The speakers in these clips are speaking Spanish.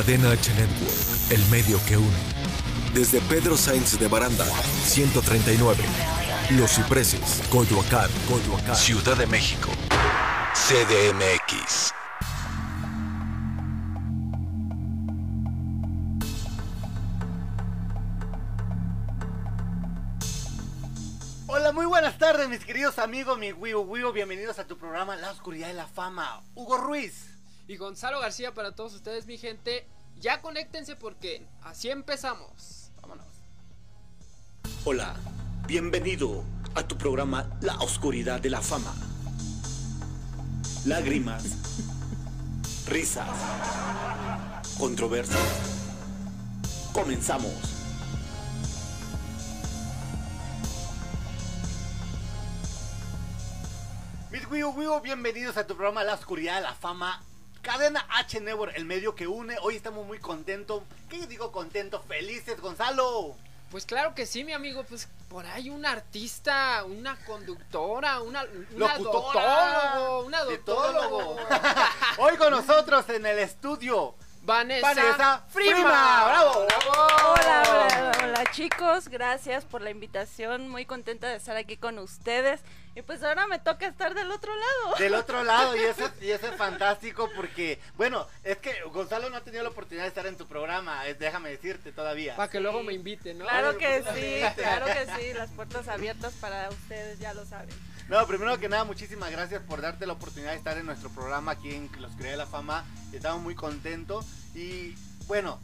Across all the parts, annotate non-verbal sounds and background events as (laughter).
Cadena H Network, el medio que une. Desde Pedro Sainz de Baranda, 139. Los Cipreses, Coyoacán, Coyoacán. Ciudad de México. CDMX. Hola, muy buenas tardes, mis queridos amigos, mi Wiu Wiu. Bienvenidos a tu programa La Oscuridad de la Fama. Hugo Ruiz. Y Gonzalo García para todos ustedes, mi gente. Ya conéctense porque así empezamos. Vámonos. Hola, bienvenido a tu programa La Oscuridad de la Fama. Lágrimas, (laughs) risas, controversias. Comenzamos. Mis Wiu Wiu, bienvenidos a tu programa La Oscuridad de la Fama. Cadena H Network, el medio que une. Hoy estamos muy contentos. ¿Qué digo contento? Felices, Gonzalo. Pues claro que sí, mi amigo. Pues por ahí un artista, una conductora, una, una doctólogo, una doctólogo. tólogo. (laughs) Hoy con nosotros en el estudio. Vanessa, Vanessa Frima. Frima. ¡Bravo! Hola, hola, hola chicos, gracias por la invitación, muy contenta de estar aquí con ustedes y pues ahora me toca estar del otro lado. Del otro lado, y eso, (laughs) y eso es fantástico porque, bueno, es que Gonzalo no ha tenido la oportunidad de estar en tu programa, déjame decirte todavía. Para que luego me inviten, ¿no? Claro que sí. claro que sí, las puertas abiertas para ustedes, ya lo saben. No, primero que nada, muchísimas gracias por darte la oportunidad de estar en nuestro programa aquí en Los Crea de la Fama. Estamos muy contentos y, bueno,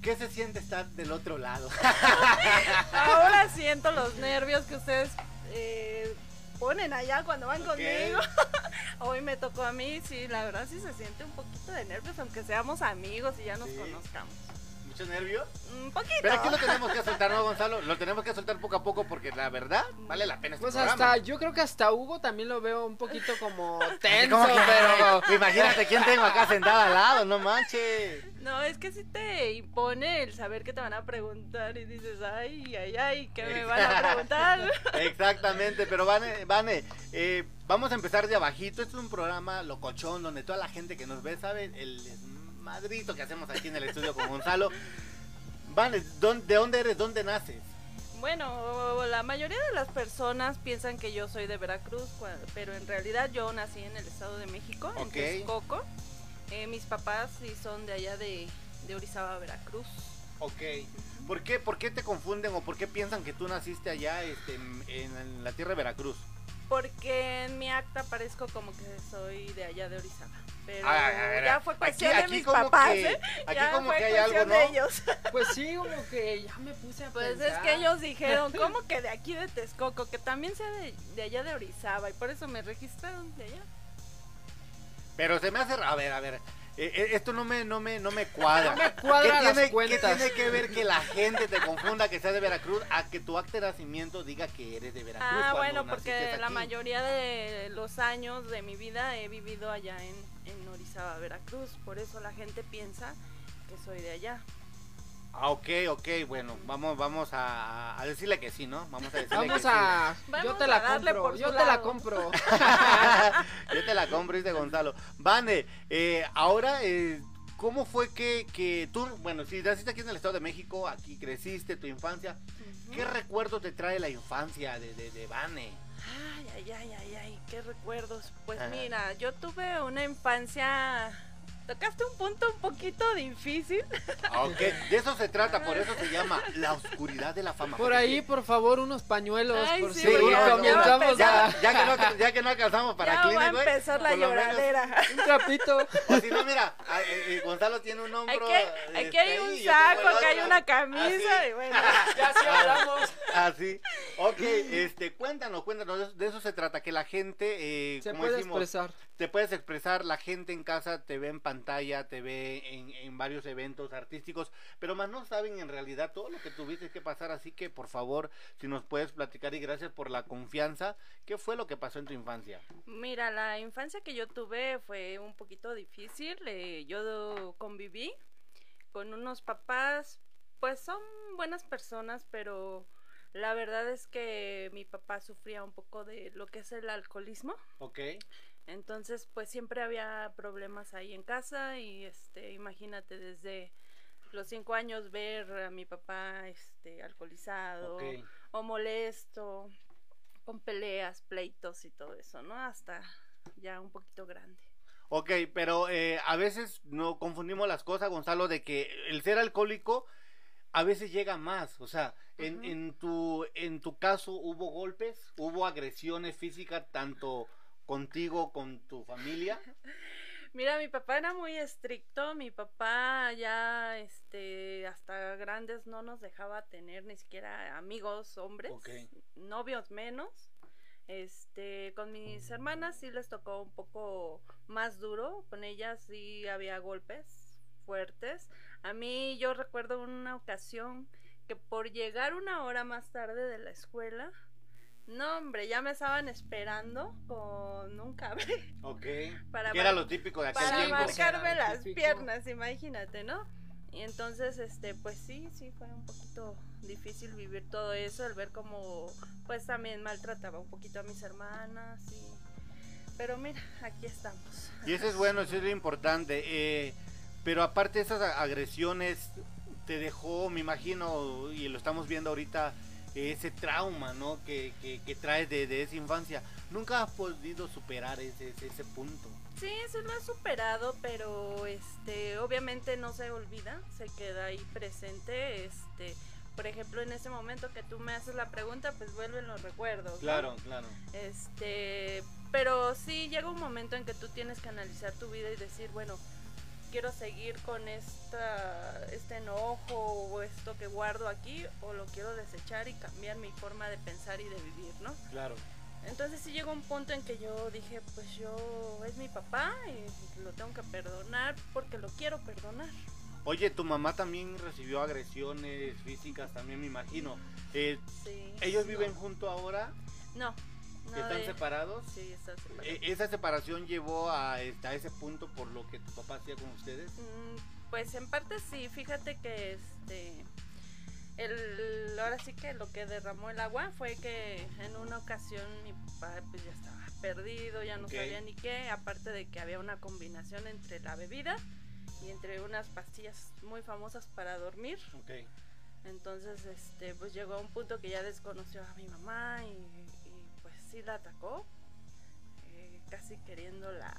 ¿qué se siente estar del otro lado? (laughs) Ahora (laughs) siento los nervios que ustedes eh, ponen allá cuando van conmigo. (laughs) Hoy me tocó a mí, sí, la verdad sí se siente un poquito de nervios, aunque seamos amigos y ya nos Sí. conozcamos. ¿Mucho nervio? Un poquito. Pero aquí lo tenemos que soltar, ¿no, Gonzalo? Lo tenemos que soltar poco a poco porque la verdad vale la pena este Pues programa. hasta, yo creo que hasta Hugo también lo veo un poquito como (laughs) tenso, como que, pero... Imagínate quién tengo acá sentado al lado, no manches. No, es que sí te impone el saber que te van a preguntar y dices, ay, ay, ay, ¿qué me van a preguntar? (laughs) Exactamente, pero Vane, Vane eh, vamos a empezar de abajito. Este es un programa locochón donde toda la gente que nos ve sabe el desmadrito que hacemos aquí en el estudio con Gonzalo. Vane, ¿dón- ¿de dónde eres? ¿Dónde naces? Bueno, la mayoría de las personas piensan que yo soy de Veracruz, pero en realidad yo nací en el Estado de México, en. Texcoco. Eh, mis papás sí son de allá de, de Orizaba, Veracruz. Ok. ¿Por qué, ¿Por qué te confunden o por qué piensan que tú naciste allá este, en, en la tierra de Veracruz? Porque en mi acta parezco como que soy de allá de Orizaba. Pero a ver, ya fue cuestión aquí de mis papás, que- ¿eh? aquí ya como fue que hay algo, de ellos. (laughs) Pues sí, como que ya me puse a Pues es que ellos dijeron, (laughs) ¿cómo que de aquí de Texcoco? Que también sea de, de allá de Orizaba y por eso me registraron de allá. Pero se me hace... A ver, a ver. eh, eh, esto no me, no me, no me cuadra. (laughs) No me cuadra ¿Qué tiene, cuentas. ¿Qué tiene que ver que la gente te confunda que seas de Veracruz a que tu acta de nacimiento diga que eres de Veracruz? Ah, bueno, porque la mayoría de los años de mi vida he vivido allá en, en Orizaba, Veracruz. Por eso la gente piensa que soy de allá. Ah, ok, ok, bueno, vamos, vamos a, a decirle que sí, ¿no? Vamos a decirle Vamos que sí. a... yo Vamos te a la compro, yo te la compro. (laughs) (laughs) Yo te la compro, dice Gonzalo. Vane, eh, ahora, eh, ¿cómo fue que, que tú, bueno, si naciste aquí en el Estado de México, aquí creciste, tu infancia, ¿qué recuerdo te trae la infancia de, de, de Vane? Ay, ay, ay, ay, ay, qué recuerdos. Pues Ajá. mira, yo tuve una infancia... Tocaste un punto un poquito difícil. (laughs) Ok, de eso se trata, por eso se llama la oscuridad de la fama. Por ahí, por favor, unos pañuelos, Ay, por sí, si porque ya- comenzamos Ya, a... ya que no, ya que no alcanzamos para ya Kleenex, va a empezar la menos- lloradera. Un trapito. (laughs) O si no, mira, ah, eh, eh, Gonzalo tiene un hombro. Aquí, hay- aquí hay este, un saco, acá hay una camisa Así. y bueno. (laughs) Ya sí hablamos. Así. Ok, este, cuéntanos, cuéntanos, de eso, de eso se trata, que la gente, eh, Se como puede decimos, expresar. Te puedes expresar, la gente en casa te ve en pantalla, te ve en, en varios eventos artísticos, pero más no saben en realidad todo lo que tuviste que pasar, así que por favor, si nos puedes platicar y gracias por la confianza, ¿qué fue lo que pasó en tu infancia? Mira, la infancia que yo tuve fue un poquito difícil. eh, yo conviví con unos papás, pues son buenas personas, pero la verdad es que mi papá sufría un poco de lo que es el alcoholismo. Ok. Entonces, pues siempre había problemas ahí en casa y este, imagínate desde los cinco años ver a mi papá este alcoholizado o molesto, con peleas, pleitos y todo eso, ¿no? Hasta ya un poquito grande. Ok, pero eh, a veces no confundimos las cosas, Gonzalo, de que el ser alcohólico a veces llega más. O sea, en, en, tu, en tu caso hubo golpes, hubo agresiones físicas tanto contigo, con tu familia. (laughs) Mira, mi papá era muy estricto, mi papá ya este hasta grandes no nos dejaba tener ni siquiera amigos hombres, novios menos. Este, con mis hermanas sí les tocó un poco más duro, con ellas sí había golpes fuertes. A mí yo recuerdo una ocasión que por llegar una hora más tarde de la escuela, no hombre, ya me estaban esperando con un cable Ok. (laughs) para Que era lo típico de aquel para tiempo. marcarme las típico. piernas, imagínate, ¿no? Y entonces, este, pues sí, sí fue un poquito difícil vivir todo eso, el ver cómo, pues también maltrataba un poquito a mis hermanas y... Pero mira, aquí estamos. Y eso es bueno, eso es lo importante. eh, pero aparte de esas agresiones, te dejó, me imagino, y lo estamos viendo ahorita, ese trauma, ¿no? Que, que, que traes de, de esa infancia. Nunca has podido superar ese, ese, ese punto. Sí, sí lo he superado, pero este, obviamente no se olvida, se queda ahí presente, este, por ejemplo, en ese momento que tú me haces la pregunta, pues vuelven los recuerdos. ¿no? Claro, claro. Este, pero sí llega un momento en que tú tienes que analizar tu vida y decir, bueno, quiero seguir con esta, este enojo o esto que guardo aquí o lo quiero desechar y cambiar mi forma de pensar y de vivir, ¿no? Claro. Entonces sí llegó un punto en que yo dije, pues yo es mi papá y lo tengo que perdonar porque lo quiero perdonar. Oye, tu mamá también recibió agresiones físicas, también me imagino. Eh, Sí. ¿Ellos viven junto ahora? No. No ¿Están de- separados? Sí, están separados. Eh, ¿Esa separación llevó a, este, a ese punto por lo que tu papá hacía con ustedes? Mm, Pues en parte sí, fíjate que este el ahora sí que lo que derramó el agua fue que en una ocasión mi papá pues ya estaba perdido, ya no sabía ni qué, aparte de que había una combinación entre la bebida y entre unas pastillas muy famosas para dormir. Ok. Entonces, este, pues llegó a un punto que ya desconoció a mi mamá y, sí la atacó, eh, casi queriéndola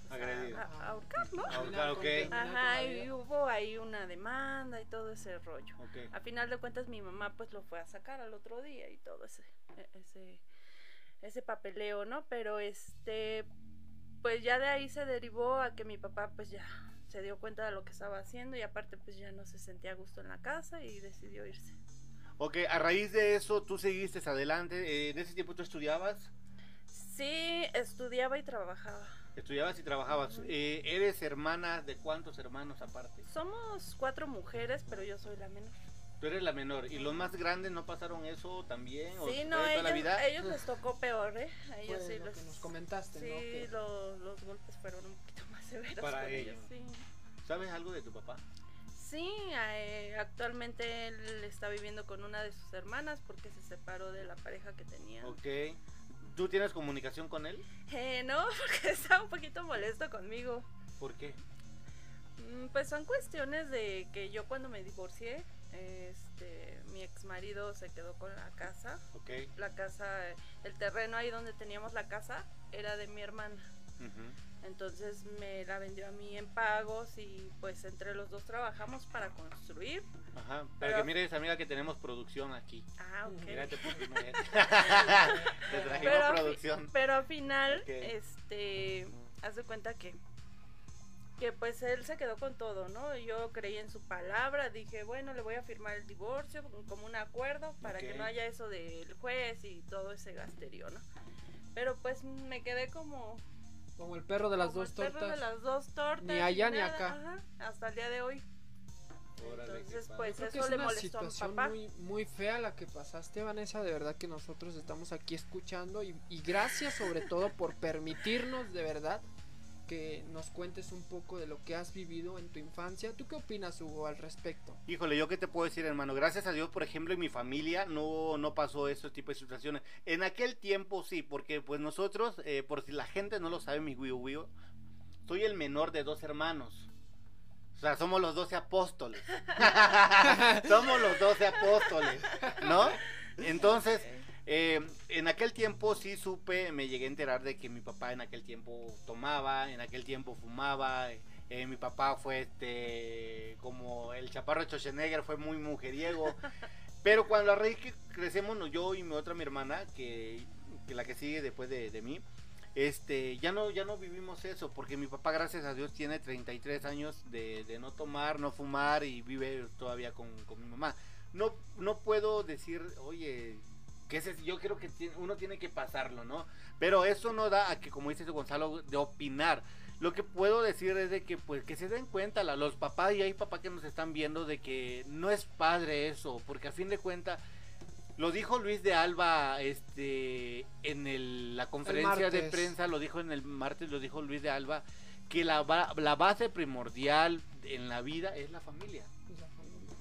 pues, Agredir. a- a- ahorcar, ¿no? Ah, con Ajá, y hubo ahí una demanda y todo ese rollo. Ok. A final de cuentas mi mamá pues lo fue a sacar al otro día y todo ese e- ese ese papeleo, ¿no? Pero este pues ya de ahí se derivó a que mi papá pues ya se dio cuenta de lo que estaba haciendo y aparte pues ya no se sentía a gusto en la casa y decidió irse. Ok, a raíz de eso, tú seguiste adelante. Eh, ¿En ese tiempo tú estudiabas? Sí, estudiaba y trabajaba. Estudiabas y trabajabas. Ujú. Eh, ¿Eres hermana de cuántos hermanos aparte? Somos cuatro mujeres, pero yo soy la menor. Tú eres la menor. ¿Y los más grandes no pasaron eso también? ¿O Sí, fue no, ellos, la vida? a ellos les tocó peor, ¿eh? A ellos sí lo les... que nos comentaste, Sí, ¿no? Que- lo- los golpes fueron un poquito más severos Para con ellos. ellos. Sí, ¿Sabes algo de tu papá? Sí, eh, actualmente él está viviendo con una de sus hermanas porque se separó de la pareja que tenía. Ok. ¿Tú tienes comunicación con él? Eh, no, (laughs) porque está un poquito molesto conmigo. ¿Por qué? Mm, Pues son cuestiones de que yo cuando me divorcié, este, mi ex marido se quedó con la casa. Ok. La casa, el terreno ahí donde teníamos la casa era de mi hermana. Entonces me la vendió a mí en pagos y pues entre los dos trabajamos para construir. Ajá. Para Pero- que mires, amiga, que tenemos producción aquí. Ah, ok. Mira, te (laughs) trajimos pero, producción. pero al final, este, haz de cuenta que, que pues él se quedó con todo, ¿no? Yo creí en su palabra, dije, bueno, le voy a firmar el divorcio como un acuerdo para que no haya eso del juez y todo ese gasterío, ¿no? Pero pues me quedé como, Como el perro de las como dos el perro tortas. de las dos tortas. Ni allá ni nada, acá. ajá, hasta el día de hoy. Órale, Entonces, pues Creo que eso es le una molestó a mi situación papá. muy, muy fea la que pasaste, Vanessa. De verdad que nosotros estamos aquí escuchando y, y gracias sobre todo por permitirnos de verdad que nos cuentes un poco de lo que has vivido en tu infancia. ¿Tú qué opinas, Hugo, al respecto? Híjole, yo qué te puedo decir, hermano. Gracias a Dios, por ejemplo, en mi familia no, no pasó este tipo de situaciones. En aquel tiempo sí, porque pues nosotros, eh, por si la gente no lo sabe, mi Wii Wii, soy el menor de dos hermanos. O sea, somos los doce apóstoles. (laughs) somos los doce apóstoles, ¿no? Entonces, eh, en aquel tiempo sí supe, me llegué a enterar de que mi papá en aquel tiempo tomaba, en aquel tiempo fumaba. eh, mi papá fue este, como el chaparro de Schwarzenegger, fue muy mujeriego. (laughs) Pero cuando a raíz que crecemos, yo y mi otra, mi hermana, que, que la que sigue después de, de mí, este, ya no, ya no vivimos eso, porque mi papá, gracias a Dios, tiene 33 años de, de no tomar, no fumar y vive todavía con, con mi mamá. No, no puedo decir, oye, que ese, yo creo que uno tiene que pasarlo, ¿no? Pero eso no da a que, como dice Gonzalo, de opinar. Lo que puedo decir es de que, pues, que se den cuenta la- los papás y hay papás que nos están viendo de que no es padre eso, porque a fin de cuentas, lo dijo Luis de Alba, este, en el- la conferencia de prensa, lo dijo en el martes, lo dijo Luis de Alba, que la, la base primordial en la vida es la familia,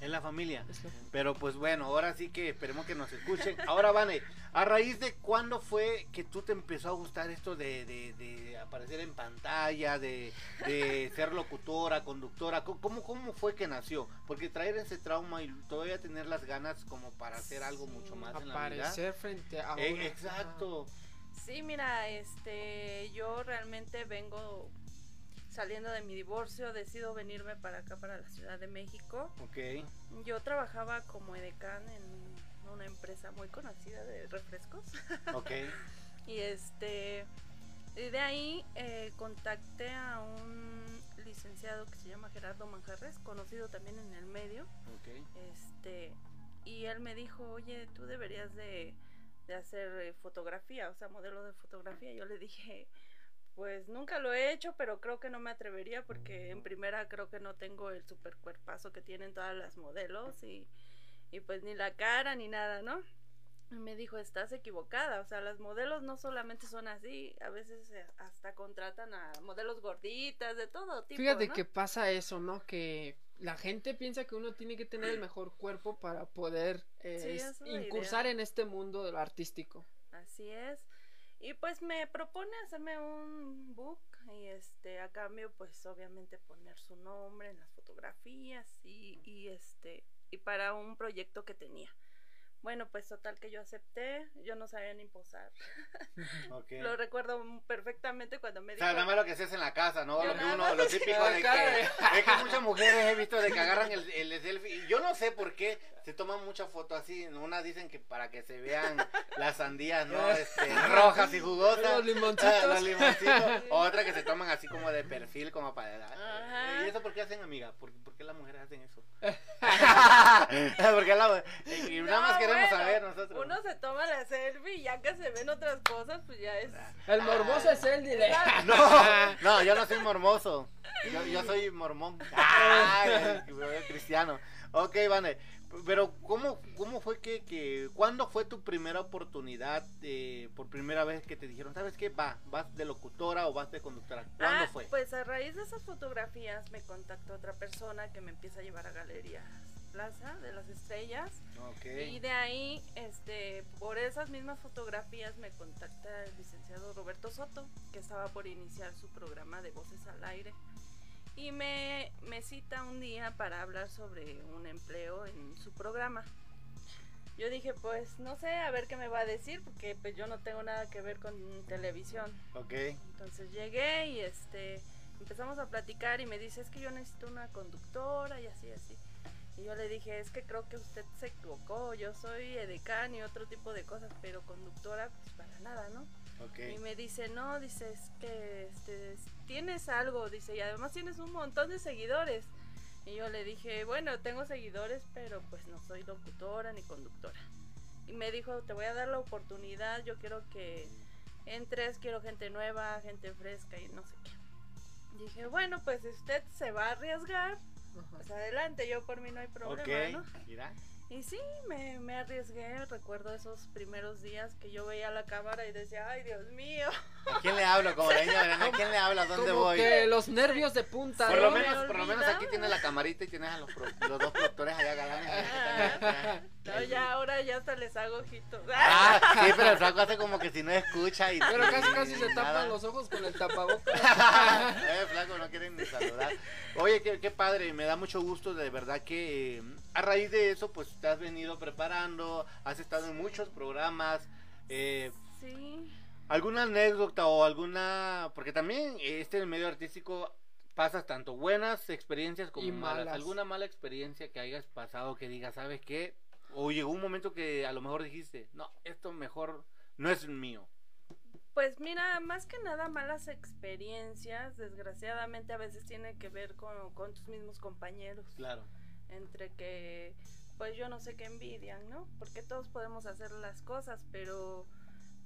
Es la familia. Pero pues bueno, ahora sí que esperemos que nos escuchen. Ahora, Vane, ¿a raíz de cuándo fue que tú te empezó a gustar esto de, de- de aparecer en pantalla, de, de (laughs) ser locutora, conductora? ¿Cómo- ¿Cómo, ¿Cómo fue que nació? Porque traer ese trauma y todavía tener las ganas como para hacer algo mucho más en la vida. Aparecer frente a Eh, exacto. Sí, mira, este, yo realmente vengo saliendo de mi divorcio, decido venirme para acá, para la Ciudad de México. Ok. Yo trabajaba como edecán en una empresa muy conocida de refrescos. (laughs) Ok. Y este, y de ahí eh, contacté a un licenciado que se llama Gerardo Manjarres, conocido también en el medio. Ok. Este, y él me dijo, oye, tú deberías de, de hacer eh, fotografía, o sea, modelo de fotografía. Yo le dije, pues nunca lo he hecho, pero creo que no me atrevería porque en primera creo que no tengo el super cuerpazo que tienen todas las modelos y, y pues ni la cara ni nada, ¿no? Y me dijo, estás equivocada, o sea, las modelos no solamente son así, a veces hasta contratan a modelos gorditas, de todo tipo. Fíjate ¿no? que pasa eso, ¿no? Que la gente piensa que uno tiene que tener el mejor cuerpo para poder eh, Sí, es- incursar idea. en este mundo de lo artístico. Así es. Y pues me propone hacerme un book y este a cambio pues obviamente poner su nombre en las fotografías y, y este y para un proyecto que tenía. Bueno, pues total que yo acepté, yo no sabía ni posar. (laughs) Lo recuerdo perfectamente cuando me O dijo sea, nada más lo que haces en la casa, ¿no? Lo, uno, típico de que, es que muchas mujeres he visto de que agarran el, el selfie. Y yo no sé por qué se toman muchas fotos así. Una dicen que para que se vean las sandías, ¿no? (laughs) Este, rojas y jugosas. Los limoncitos. Ah, los limoncitos. Otra que se toman así como de perfil, como para... Ajá. ¿Y eso por qué hacen, amiga? ¿Por, por qué las mujeres hacen eso? (laughs) (laughs) Porque la, y nada más No, queremos bueno, saber nosotros. Uno se toma la selfie y ya que se ven otras cosas, pues ya es. El morboso es él, dile. No, no, yo no soy mormoso. Yo, yo soy mormón. Ay, cristiano. Ok, Vane. Pero, ¿cómo, cómo fue que, que, cuándo fue tu primera oportunidad, eh, por primera vez que te dijeron, ¿sabes qué? Va, vas de locutora o vas de conductora. ¿Cuándo Ah, fue? Pues a raíz de esas fotografías me contactó otra persona que me empieza a llevar a Galerías Plaza de las Estrellas. Ok. Y de ahí, este, por esas mismas fotografías me contacta el licenciado Roberto Soto, que estaba por iniciar su programa de Voces al Aire. Y me, me cita un día para hablar sobre un empleo en su programa. Yo dije, pues no sé, a ver qué me va a decir, porque pues yo no tengo nada que ver con televisión. Ok. Entonces llegué y este empezamos a platicar y me dice, es que yo necesito una conductora y así, así. Y yo le dije, es que creo que usted se equivocó, yo soy edecán y otro tipo de cosas, pero conductora, pues para nada, ¿no? Ok. Y me dice, no, dice, es que este, tienes algo, dice, y además tienes un montón de seguidores. Y yo le dije, bueno, tengo seguidores, pero pues no soy locutora ni conductora. Y me dijo, te voy a dar la oportunidad, yo quiero que entres, quiero gente nueva, gente fresca y no sé qué. Dije, bueno, pues si usted se va a arriesgar, pues adelante, yo por mí no hay problema, Ok. ¿no? Mira. Y sí, me, me arriesgué, recuerdo esos primeros días que yo veía la cámara y decía, ay Dios mío. ¿A quién le hablo? Como (laughs) la niña ¿a quién le hablo? ¿A dónde Como voy? que los nervios de punta. Por ¿no? lo me menos, por lo menos aquí tienes la camarita y tienes a los, pro- los dos productores allá galanes. No, ya ahora ya hasta les hago ojitos. Ah, (laughs) sí, pero el flaco hace como que si no escucha y Pero casi casi se nada. tapan los ojos con el tapabocas. (laughs) eh, flaco, no quieren ni saludar. Oye, qué, qué padre, me da mucho gusto, de verdad que eh, a raíz de eso, pues te has venido preparando, has estado en muchos programas. Eh, Sí. ¿Alguna anécdota o alguna.? Porque también eh, este en el medio artístico pasas tanto buenas experiencias como Y malas. malas. ¿Alguna mala experiencia que hayas pasado que digas, ¿sabes qué? O llegó un momento que a lo mejor dijiste, no, esto mejor no es mío. Pues mira, más que nada malas experiencias, desgraciadamente a veces tiene que ver con, con tus mismos compañeros. Claro. Entre que, pues yo no sé qué envidian, ¿no? Porque todos podemos hacer las cosas, pero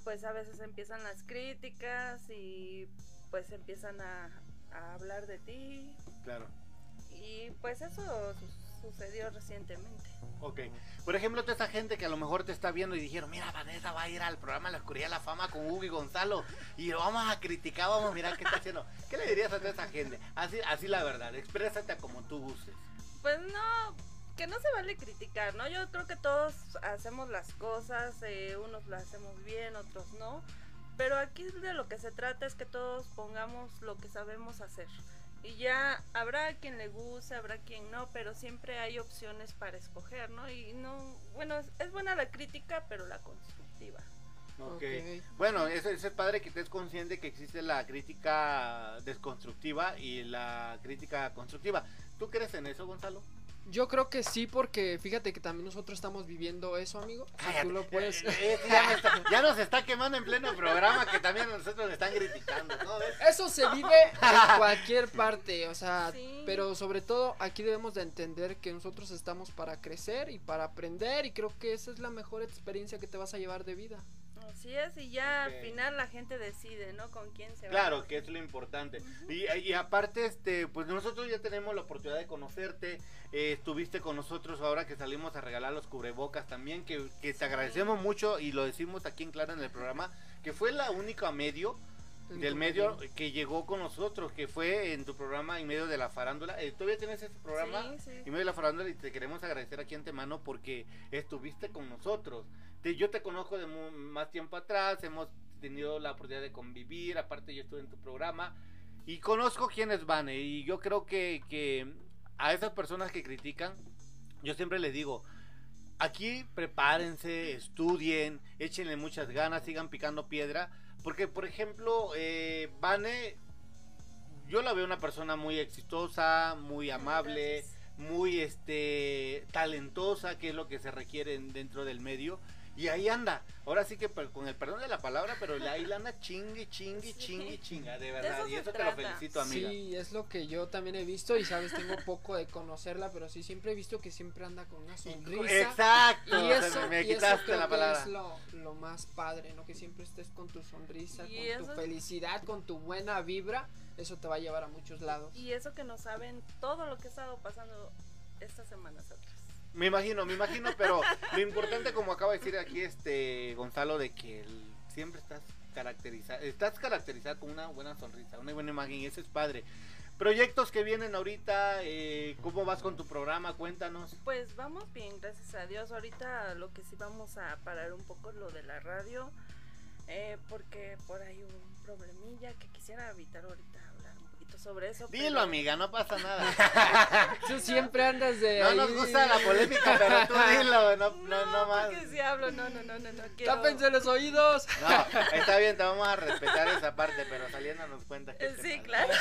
pues a veces empiezan las críticas y pues empiezan a, a hablar de ti. Claro. Y pues eso sucedió recientemente. Ok. Por ejemplo, toda esa gente que a lo mejor te está viendo y dijeron, mira, Vanessa va a ir al programa La Oscuridad de la Fama con Hugo y Gonzalo y lo vamos a criticar, vamos a mirar qué está haciendo. ¿Qué le dirías a toda esa gente? Así, así la verdad, exprésate como tú gustes. Pues no, que no se vale criticar, ¿no? Yo creo que todos hacemos las cosas, eh, unos las hacemos bien, otros no. Pero aquí de lo que se trata es que todos pongamos lo que sabemos hacer. Y ya habrá quien le guste, habrá quien no, pero siempre hay opciones para escoger, ¿no? Y no, bueno, es, es buena la crítica, pero la constructiva. Ok. Ok. Bueno, eso es padre que estés consciente que existe la crítica desconstructiva y la crítica constructiva. ¿Tú crees en eso, Gonzalo? Yo creo que sí, porque fíjate que también nosotros estamos viviendo eso, amigo. Si Cállate. tú lo puedes. Eh, eh, ya, me está- ya nos está quemando en pleno programa que también a nosotros nos están criticando, ¿no? ¿Ves? Eso se vive en cualquier parte, o sea, Sí. pero sobre todo aquí debemos de entender que nosotros estamos para crecer y para aprender y creo que esa es la mejor experiencia que te vas a llevar de vida. Así es, y ya al final la gente decide, ¿no? Con quién se va. Claro, que es lo importante. y, y aparte, este, pues nosotros ya tenemos la oportunidad de conocerte. eh, estuviste con nosotros ahora que salimos a regalar los cubrebocas también, que, que te agradecemos mucho y lo decimos aquí en claro en el programa, que fue la única medio del medio que llegó con nosotros, que fue en tu programa en medio de la farándula. Eh, ¿Todavía tienes ese programa? Sí, sí. En medio de la farándula y te queremos agradecer aquí antemano porque estuviste con nosotros. Te- yo te conozco de más tiempo atrás, hemos tenido la oportunidad de convivir, aparte yo estuve en tu programa y conozco quiénes van eh, y yo creo que, que a esas personas que critican, yo siempre les digo, aquí prepárense, estudien, échenle muchas ganas, sigan picando piedra, porque por ejemplo, eh, Vane, yo la veo una persona muy exitosa, muy amable, Gracias. muy este talentosa, que es lo que se requiere en- dentro del medio. Y ahí anda, ahora sí que per- con el perdón de la palabra, pero la- ahí la anda chingue, chingue, Sí. chingue, chinga, de De verdad. eso y eso te lo felicito, amiga. Sí, es lo que yo también he visto y sabes, tengo poco de conocerla, pero sí siempre he visto que siempre anda con una sonrisa. Exacto, Y o sea, eso, me, me y eso quitaste creo la que palabra. es lo, lo más padre, ¿no? Que siempre estés con tu sonrisa, Y con tu eso- felicidad, con tu buena vibra. Eso te va a llevar a muchos lados. Y eso que no saben todo lo que ha estado pasando estas semanas atrás. Me imagino, me imagino, pero lo importante, como acaba de decir aquí este Gonzalo, de que siempre estás caracterizado, estás caracterizado con una buena sonrisa, una buena imagen, y eso es padre. Proyectos que vienen ahorita, eh, ¿cómo vas con tu programa? Cuéntanos. Pues vamos bien, gracias a Dios. Ahorita lo que sí vamos a parar un poco lo de la radio, eh, porque por ahí hubo un problemilla que quisiera evitar ahorita sobre eso. Dilo, pero- amiga, no pasa nada. (laughs) Tú siempre andas de. No ahí. nos gusta la polémica, pero tú dilo, no, no, no más. porque si hablo, no, no, no, no, no quiero. Tápense los oídos. No, está bien, te vamos a respetar esa parte, pero saliendo nos cuenta que sí, claro.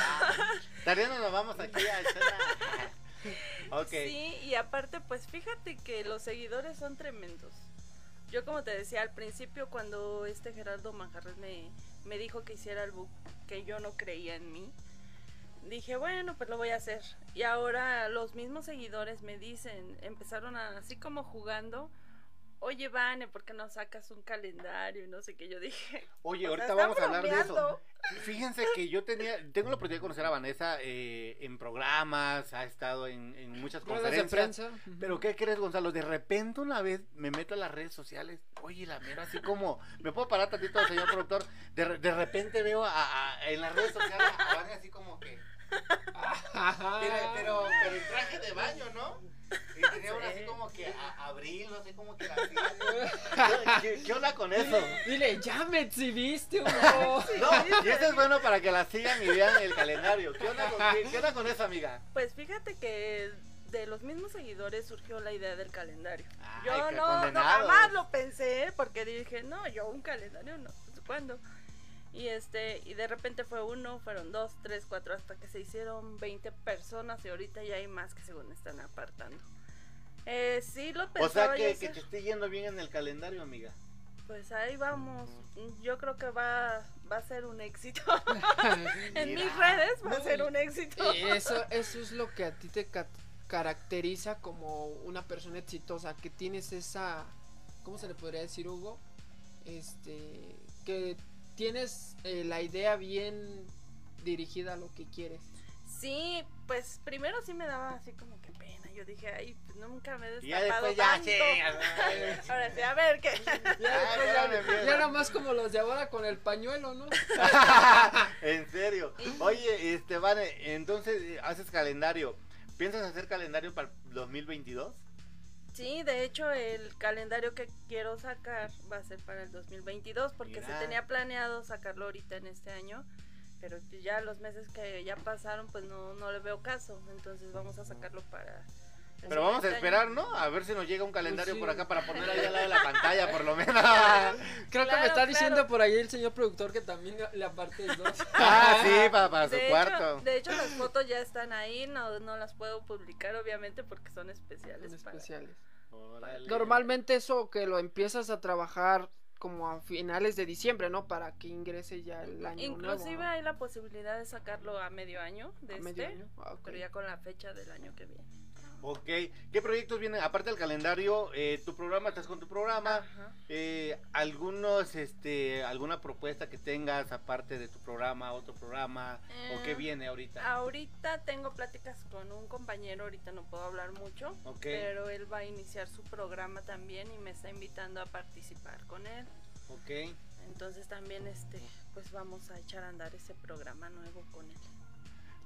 Saliendo nos vamos aquí a escena. (laughs) Ok. Sí, y aparte, pues fíjate que los seguidores son tremendos. Yo como te decía al principio, cuando este Gerardo Manjarres me, me dijo que hiciera el book, que yo no creía en mí, dije, bueno, pues lo voy a hacer. Y ahora los mismos seguidores me dicen, empezaron a, así como jugando, oye, Vane, ¿por qué no sacas un calendario? Y no sé qué, yo dije. (laughs) Oye, ahorita vamos a hablar de eso. Fíjense que yo tenía, tengo la oportunidad de conocer a Vanessa eh, en programas, ha estado en, en muchas de conferencias. prensa. ujú. Pero ¿qué crees, Gonzalo? De repente una vez me meto a las redes sociales, oye, la mera así como, ¿me puedo parar tantito, señor productor? De, de repente veo a, a- en las redes sociales a Vane así como que, Pero, pero, pero en traje de baño, ¿no? Y tenía una así como que a, abril, no sé cómo que la. ¿Qué, (laughs) qué, qué onda con eso? Dile, ya me exhibiste, Hugo. (laughs) No, y esto es bueno para que la sigan y vean el calendario. ¿Qué onda con, qué, qué onda con eso, amiga? Pues fíjate que de los mismos seguidores surgió la idea del calendario. Ay, yo no, no jamás lo pensé porque dije, no, yo un calendario no, pues, ¿cuándo? Y este, y de repente fue uno, fueron dos, tres, cuatro, hasta que se hicieron 20 personas y ahorita ya hay más que según están apartando. Eh, sí lo O pensaba sea yo que, que te esté yendo bien en el calendario, amiga. Pues ahí vamos. Yo creo que va, va a ser un éxito. (laughs) (laughs) en mis redes va a ser un éxito. Y eso, eso es lo que a ti te ca- caracteriza como una persona exitosa, que tienes esa, ¿cómo se le podría decir, Hugo? Este, que tienes eh, la idea bien dirigida a lo que quieres. Sí, pues primero sí me daba así como que pena. Yo dije, ay, pues nunca me he ya destapado después ya, tanto. sí. (laughs) Ahora sí, a ver qué. (laughs) Ya, después (laughs) ya- ya era más como los de ahora con el pañuelo, ¿no? en serio. Oye, este, Vane, entonces eh, haces calendario. ¿Piensas hacer calendario para el 2022? Sí, de hecho el calendario que quiero sacar va a ser para el 2022 porque Mira. se tenía planeado sacarlo ahorita en este año, pero ya los meses que ya pasaron pues no, no le veo caso, entonces vamos a sacarlo para... Pero vamos a esperar. ¿no? A ver si nos llega un calendario sí. por acá para (laughs) poner ahí al lado de la pantalla, por lo menos. (laughs) Creo que me está claro. diciendo por ahí el señor productor que también le aparte dos. (laughs) ah, sí, para, para su cuarto. de hecho las fotos ya están ahí, no, no las puedo publicar obviamente porque son especiales. Son para- especiales. Normalmente eso que lo empiezas a trabajar como a finales de diciembre, ¿no? Para que ingrese ya el año Inclusive nuevo. hay la posibilidad de sacarlo a medio año de ¿A este, medio año? Ah, pero ya con la fecha del año que viene. Ok. ¿Qué proyectos vienen? Aparte del calendario, eh, tu programa, estás con tu programa. Ajá. Eh, algunos, este, alguna propuesta que tengas aparte de tu programa, otro programa, o qué Eh, viene ahorita. Ahorita tengo pláticas con un compañero, ahorita no puedo hablar mucho, Ok. pero él va a iniciar su programa también y me está invitando a participar con él. Ok. Entonces también este pues vamos a echar a andar ese programa nuevo con él.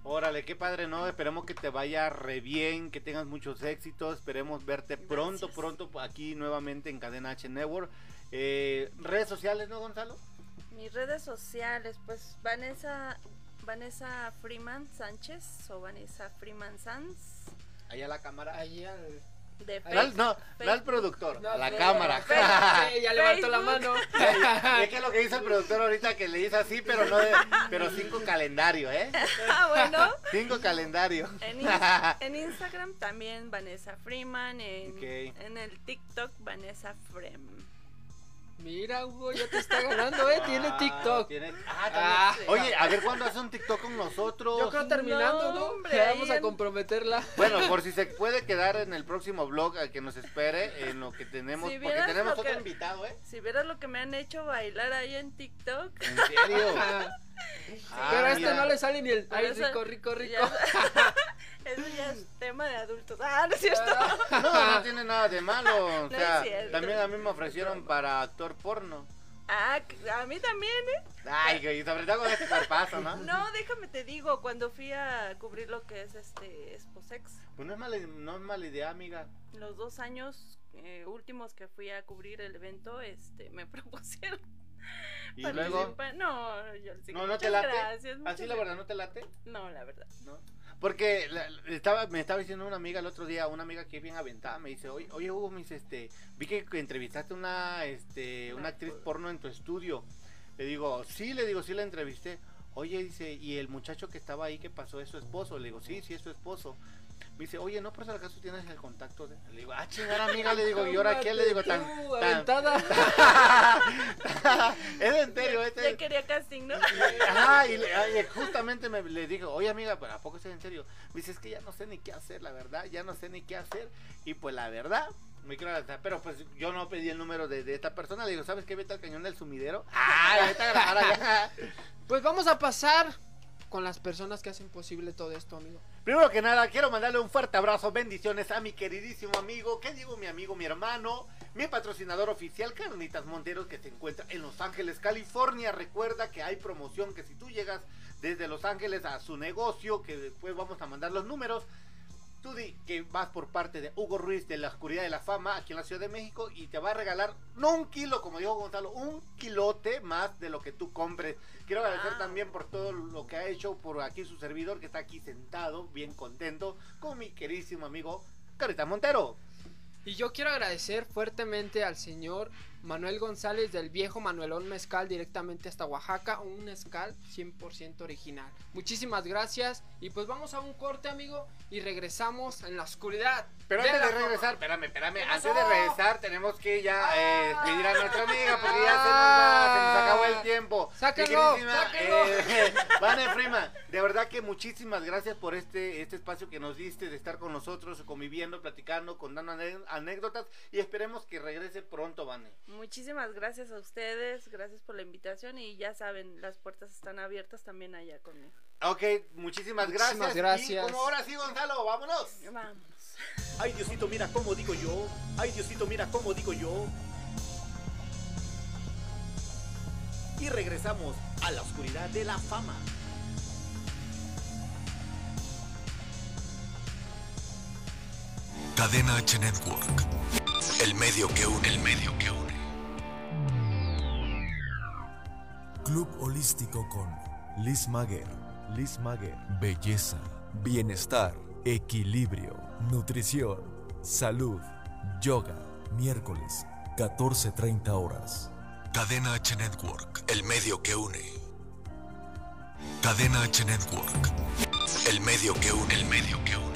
Órale, qué padre, ¿no? Esperemos que te vaya re bien, que tengas muchos éxitos. Esperemos verte pronto, Gracias. pronto aquí nuevamente en Cadena H Network. Eh, redes sociales, ¿no, Gonzalo? Mis redes sociales, pues Vanessa Vanessa Freeman Sánchez o Vanessa Freeman Sanz Allá la cámara. Ahí al... de No, al- Facebook. no, no al Facebook. productor, No, a la sí, cámara. Sí, ya levantó la mano. (laughs) es que lo que hizo el productor ahorita que le hizo así, pero no de, pero cinco calendarios, ¿eh? (laughs) Ah, bueno. Cinco calendarios. En, (laughs) en Instagram también Vanessa Freeman, en, Ok. en el TikTok Vanessa Frem. Mira, Hugo, ya te está ganando, ¿eh? Tiene Ah, TikTok. tiene- Ah. ah. Oye, a ver cuándo hace un TikTok con nosotros. Yo creo terminando, No, hombre, vamos a comprometerla. Bueno, por (laughs) si se puede quedar en el próximo vlog a que nos espere en lo que tenemos, Si porque tenemos otro que- invitado, ¿eh? Si vieras lo que me han hecho bailar ahí en TikTok. En serio. (laughs) Ah, Pero a este mira. no le sale ni el. Ay, rico, rico, rico. (laughs) Eso ya es tema de adultos. Ah, no es cierto. No, no tiene nada de malo. O (laughs) sea, también a mí me ofrecieron para actor porno. Ah, a mí también, ¿eh? Ay, y sobre todo con este cuerpazo, ¿no? No, déjame te digo, cuando fui a cubrir lo que es este Exposex, Pues no es mala, no es mala idea, amiga. los dos años eh, últimos que fui a cubrir el evento, este, me (laughs) propusieron. Y luego. No, yo dije, ¿no, no te late? gracias, Así la verdad, ¿no te late? No, la verdad. ¿No? Porque la- estaba, me estaba diciendo una amiga el otro día, una amiga que es bien aventada, me dice, oye, oye Hugo, me dice, este, vi que entrevistaste una, este, una actriz por- porno en tu estudio. Le digo, sí, le digo, sí la entrevisté. Oye, dice, ¿y el muchacho que estaba ahí que pasó es su esposo? Le digo, sí, sí es su esposo. Me dice, oye, ¿no por si acaso tienes el contacto de...? Le digo, ah, chingada amiga, le digo, (laughs) ¿y ahora qué? Le digo, tan... Tan- aventada. (laughs) es en serio, este... Ya quería casting, ¿no? Ajá, y, le- ay, justamente me, le digo, oye amiga, ¿pero a poco es en serio? Me dice, es que ya no sé ni qué hacer, la verdad, ya no sé ni qué hacer. Y pues la verdad, Me quiero pero pues yo no pedí el número de, de esta persona. Le digo, ¿sabes qué? Vete al cañón del sumidero. (laughs) ¡Ah! Vete a grabar allá. Pues vamos a pasar con las personas que hacen posible todo esto, amigo. Primero que nada, quiero mandarle un fuerte abrazo, bendiciones a mi queridísimo amigo, ¿qué digo mi amigo, mi hermano? Mi patrocinador oficial, Carnitas Monteros, que se encuentra en Los Ángeles, California. Recuerda que hay promoción, que si tú llegas desde Los Ángeles a su negocio, que después vamos a mandar los números, tú di que vas por parte de Hugo Ruiz de la Oscuridad de la Fama aquí en la Ciudad de México y te va a regalar no un kilo, como dijo Gonzalo, un kilote más de lo que tú compres. Quiero agradecer Wow. también por todo lo que ha hecho por aquí su servidor que está aquí sentado, bien contento, con mi queridísimo amigo Carita Montero. Y yo quiero agradecer fuertemente al señor Manuel González del viejo Manuelón Mezcal directamente hasta Oaxaca, un mezcal 100% original. Muchísimas gracias y pues vamos a un corte amigo y regresamos en la oscuridad. Pero antes de regresar, espérame, espérame, ¿Qué antes de regresar tenemos que ya eh, Ah. despedir a nuestra amiga porque ya se nos va, se nos acabó el tiempo. Mi Sáquenlo, sáquenlo. eh, (laughs) Vane Freeman, de verdad que muchísimas gracias por este, este espacio que nos diste de estar con nosotros, conviviendo, platicando, contando anécdotas y esperemos que regrese pronto, Vane. Muchísimas gracias a ustedes, gracias por la invitación y ya saben, las puertas están abiertas también allá conmigo. Ok, muchísimas, Muchísimas gracias. gracias. Y como ahora sí, Gonzalo, vámonos. Vámonos. Ay Diosito, mira cómo digo yo. Ay Diosito, mira cómo digo yo. Y regresamos a la oscuridad de la fama. Cadena H Network. El medio que une, el medio que une. Club Holístico con Liz Maguer. Liz Maguer. Belleza, bienestar, equilibrio, nutrición, salud, yoga. Miércoles, 14:30 horas. Cadena H Network. El medio que une. Cadena H Network. El medio que une, el medio que une.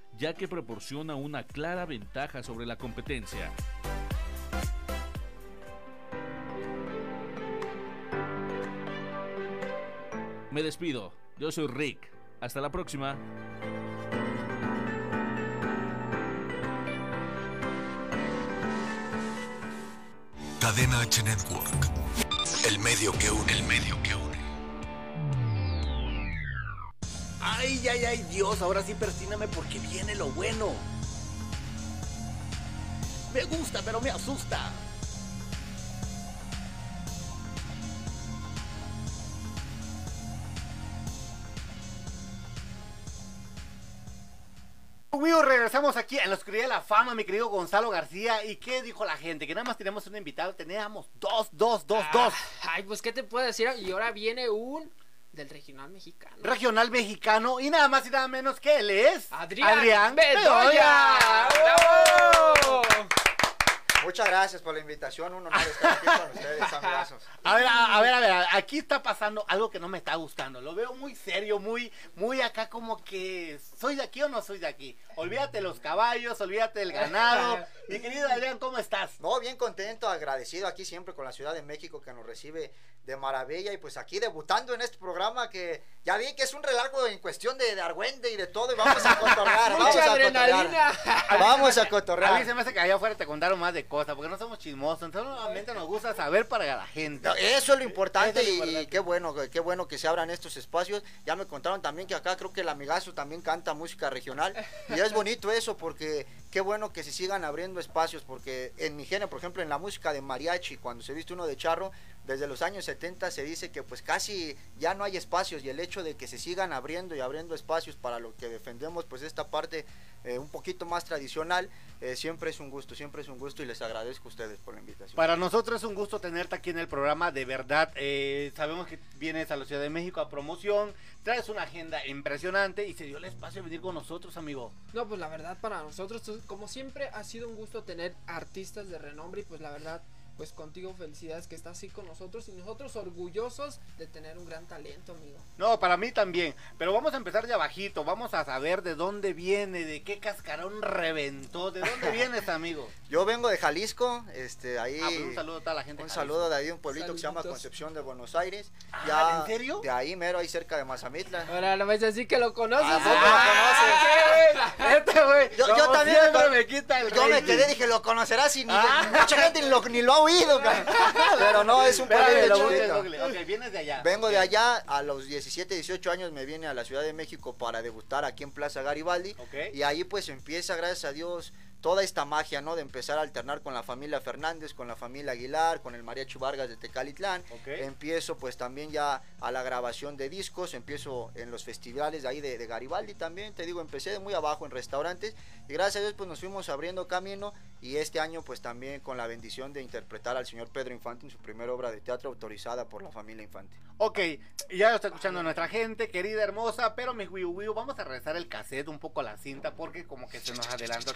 ya que proporciona una clara ventaja sobre la competencia. Me despido, yo soy Rick, hasta la próxima. Cadena H Network. El medio que une, el medio que une. Ay, ay, ay, Dios, ahora sí persíname porque viene lo bueno. Me gusta, pero me asusta. Amigos, regresamos aquí en la oscuridad de la fama, mi querido Gonzalo García. ¿Y qué dijo la gente? Que nada más teníamos un invitado, teníamos dos, dos, dos, dos. Ah, Ay, pues qué te puedo decir. Y ahora viene un del regional mexicano. Regional mexicano y nada más y nada menos que él es Adrián, Bedoya. Bedoya. ¡Bravo! Muchas gracias por la invitación, un honor estar aquí con ustedes. (laughs) A ver, a, a ver, a ver, aquí está pasando algo que no me está gustando. Lo veo muy serio, muy, muy acá como que soy de aquí o no soy de aquí. Olvídate los caballos, olvídate del ganado. (laughs) Mi querido Adrián, ¿cómo estás? No, bien contento, agradecido aquí siempre con la Ciudad de México que nos recibe de maravilla y pues aquí debutando en este programa que ya vi que es un relajo en cuestión de, de argüende y de todo y vamos a cotorrear, (laughs) vamos Mucha a adrenalina. cotorrear. Vamos a A mí cotorrear. se me hace que allá afuera te contaron más de cosas, porque no somos chismosos, solamente nos gusta saber para la gente. No, Eso es lo importante Eso es lo y- y importante. qué bueno, qué bueno que se abran estos espacios. Ya me contaron también que acá creo que el amigazo también canta música regional y es bonito eso porque qué bueno que se sigan abriendo espacios porque en mi género, por ejemplo, en la música de mariachi, cuando se viste uno de charro, desde los años 70 se dice que pues casi ya no hay espacios y el hecho de que se sigan abriendo y abriendo espacios para lo que defendemos pues esta parte eh, un poquito más tradicional, eh, siempre es un gusto, siempre es un gusto y les agradezco a ustedes por la invitación. Para nosotros es un gusto tenerte aquí en el programa, de verdad. eh, sabemos que vienes a la Ciudad de México a promoción, traes una agenda impresionante y se dio el espacio de venir con nosotros, amigo. No, pues la verdad para nosotros, como siempre, ha sido un gusto tener artistas de renombre y pues la verdad, pues contigo felicidades que estás así con nosotros y nosotros orgullosos de tener un gran talento, amigo. No, para mí también. Pero vamos a empezar de abajito. Vamos a saber de dónde viene, de qué cascarón reventó. ¿De dónde (laughs) vienes, amigo? Yo vengo de Jalisco, este, ahí... Ah, pues un saludo a toda la gente. Un de saludo de ahí, un pueblito que se llama. Concepción de Buenos Aires. Ah, ¿en serio? De ahí, mero, ahí cerca de Mazamitla. Ahora lo ves así que lo conoces. ¿A poco Ah, lo conoces? Este güey. Yo- también me quita el Yo me quedé, dije, lo conocerás y ni, Ah. mucha gente ni lo, ni lo ha oído. (laughs) Pero no, es un Espérame, pueblito lo busco en chiquito. Ok, vienes de allá. Vengo de allá, a los 17, 18 años me vine a la Ciudad de México para debutar aquí en Plaza Garibaldi. Y ahí pues empieza, gracias a Dios, toda esta magia, ¿no? De empezar a alternar con la familia Fernández, con la familia Aguilar, con el Mariachi Vargas de Tecalitlán. Ok. Empiezo pues también ya a la grabación de discos, empiezo en los festivales de ahí de, de Garibaldi también, te digo, empecé de muy abajo en restaurantes y gracias a Dios pues nos fuimos abriendo camino y este año pues también con la bendición de interpretar al señor Pedro Infante en su primera obra de teatro autorizada por la familia Infante. Ok, ya lo está escuchando nuestra gente, querida, hermosa, pero mi Wii vamos a regresar el cassette un poco a la cinta porque como que se nos adelantó.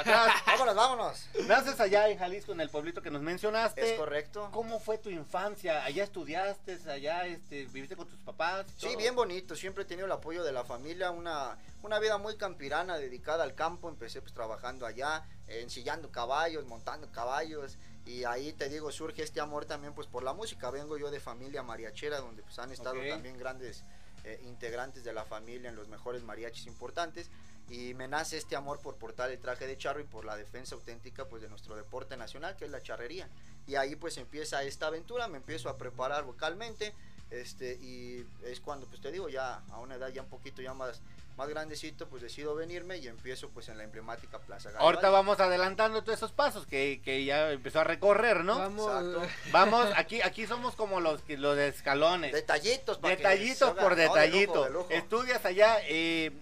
Atrás. (laughs) Vámonos, vámonos. Naces allá en Jalisco, en el pueblito que nos mencionaste. Es correcto. ¿Cómo fue tu infancia? ¿Allá estudiaste? ¿Allá este, viviste con tus papás? y Sí, todo? bien bonito, siempre he tenido el apoyo de la familia, una, una vida muy campirana dedicada al campo, empecé pues trabajando allá, ensillando caballos, montando caballos y ahí te digo surge este amor también pues por la música, vengo yo de familia mariachera donde pues han estado Ok. también grandes eh, integrantes de la familia en los mejores mariachis importantes y me nace este amor por portar el traje de charro y por la defensa auténtica pues de nuestro deporte nacional que es la charrería y ahí pues empieza esta aventura, me empiezo a preparar vocalmente este y es cuando pues te digo ya a una edad ya un poquito ya más más grandecito pues decido venirme y empiezo pues en la emblemática Plaza Garibaldi. Ahorita vamos adelantando todos esos pasos que, que ya empezó a recorrer, ¿no? Vamos. Exacto. Vamos, aquí aquí somos como los los escalones. detallitos para Detallitos por ¿no? De lujo, detallito. de lujo. Estudias allá eh,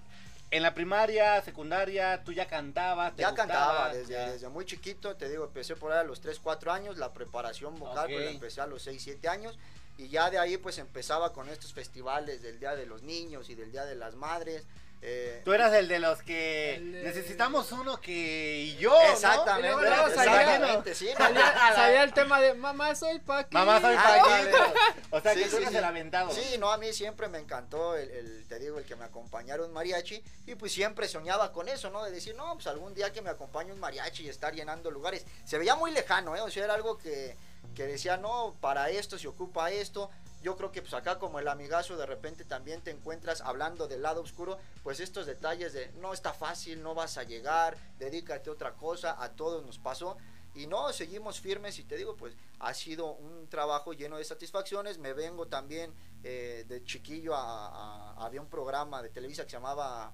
en la primaria, secundaria, tú ya cantabas. te ya gustaba, cantaba desde, ya. desde muy chiquito, te digo, empecé por ahí a los 3, 4 años, la preparación vocal pues la empecé a los 6, 7 años y ya de ahí pues empezaba con estos festivales del Día de los Niños y del Día de las Madres. Eh, Tú eras el de los que El necesitamos uno que y yo, ¿no? Exactamente, Y luego, luego salía- exactamente, sí, ¿no? Salía, salía el tema de mamá soy Paqui. Mamá soy Ah, Paquito. O sea, Sí, que tú sí, eres el aventado. Sí, no, a mí siempre me encantó el, el- te digo, el que me acompañara un mariachi y pues siempre soñaba con eso, ¿no? De decir, no, pues algún día que me acompañe un mariachi y estar llenando lugares. Se veía muy lejano, ¿eh? O sea, era algo que, que decía, no, para esto se ocupa esto. Yo creo que pues acá como el amigazo de repente también te encuentras hablando del lado oscuro, pues estos detalles de no está fácil, no vas a llegar, dedícate a otra cosa, a todos nos pasó. Y no, seguimos firmes y te digo, pues ha sido un trabajo lleno de satisfacciones. Me vengo también eh, de chiquillo a, a- Había un programa de Televisa que se llamaba...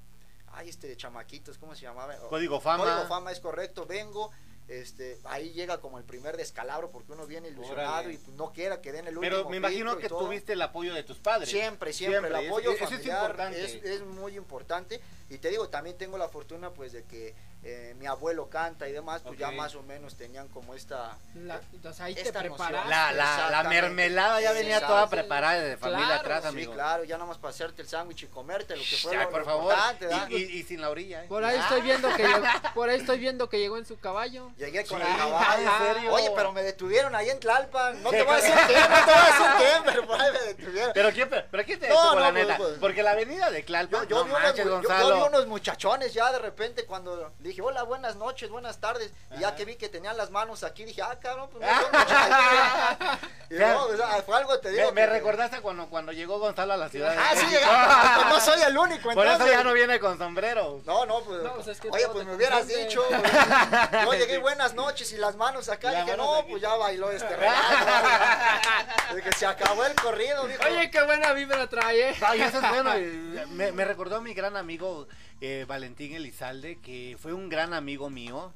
Ay, este de chamaquitos, ¿cómo se llamaba? Código Fama. Código Fama es correcto, vengo. Este, ahí llega como el primer descalabro porque uno viene ilusionado Órale. y no quiera que den el último Pero me imagino que tuviste el apoyo de tus padres. Siempre, siempre, el Siempre, apoyo eso- eso es familiar importante. es, es muy importante y te digo, también tengo la fortuna pues de que eh, mi abuelo canta y demás, pues ya más o menos tenían como esta... La- entonces ahí te Esta. La, la, mermelada ya venía toda preparada de familia Claro, atrás, Sí, amigo. claro, ya nada más para hacerte el sándwich y comerte lo que fue Ya, lo- por lo favor. Y, y- y sin la orilla, ¿eh? Por ahí Ah, estoy viendo que llegó, (laughs) por ahí estoy viendo que llegó en su caballo. Llegué con Sí, el caballo. ¿en serio? Oye, pero me detuvieron ahí en Tlalpan. No Sí, te voy a decir quién, no te voy a decir quién, pero por ahí me detuvieron. Pero quién, pero, pero quién te No, detuvo, no, la pues, neta. pues. Porque la avenida de Tlalpan, yo no vi unos, yo- vi unos muchachones ya de repente cuando dije, dije, hola, buenas noches, buenas tardes. Y ya que vi que tenían las manos aquí, dije, ah, cabrón, pues no son muchas. (laughs) Y no, o sea, fue algo, te digo. Me, me que- recordaste cuando, cuando llegó Gonzalo a la ciudad. Ah, sí, (laughs) ah, no soy el único, Por eso entonces. ya no viene con sombrero. No, no, pues. No, pues es que oye, pues me hubieras dicho. güey. Yo (laughs) llegué buenas noches y las manos acá. Dije, no, aquí. pues ya bailó este relajo. De que se acabó el corrido, dijo. Oye, qué buena vibra trae, eh. Ay, eso es bueno. eh, Me, me recordó a mi gran amigo eh, Valentín Elizalde, que fue un gran amigo mío.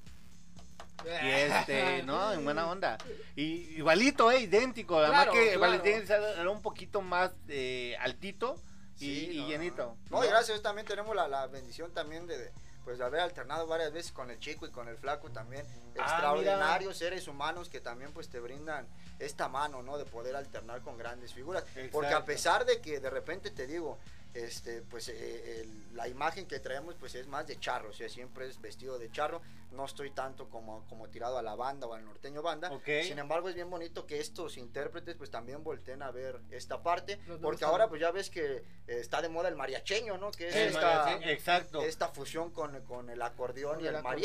Y este, (laughs) ¿no? En buena onda. Y igualito, ¿eh? Idéntico. Además Claro, que claro. Valentín Elizalde era un poquito más eh, altito y, Sí, y no, llenito. No, y gracias también tenemos la, la bendición también de, de, pues de haber alternado varias veces con el chico y con el flaco también. Ah, Extraordinarios seres humanos que también pues te brindan esta mano, ¿no? De poder alternar con grandes figuras. Porque a pesar de que de repente te digo, este, pues eh, el- la imagen que traemos pues es más de charro, o sea, siempre es vestido de charro. No estoy tanto como, como tirado a la banda o al norteño banda. Sin embargo, es bien bonito que estos intérpretes pues también volteen a ver esta parte. Porque ahora pues ya ves que eh, está de moda el mariacheño, ¿no? Que es esta, mariachi, fusión con, con el acordeón Con y el el acordeón.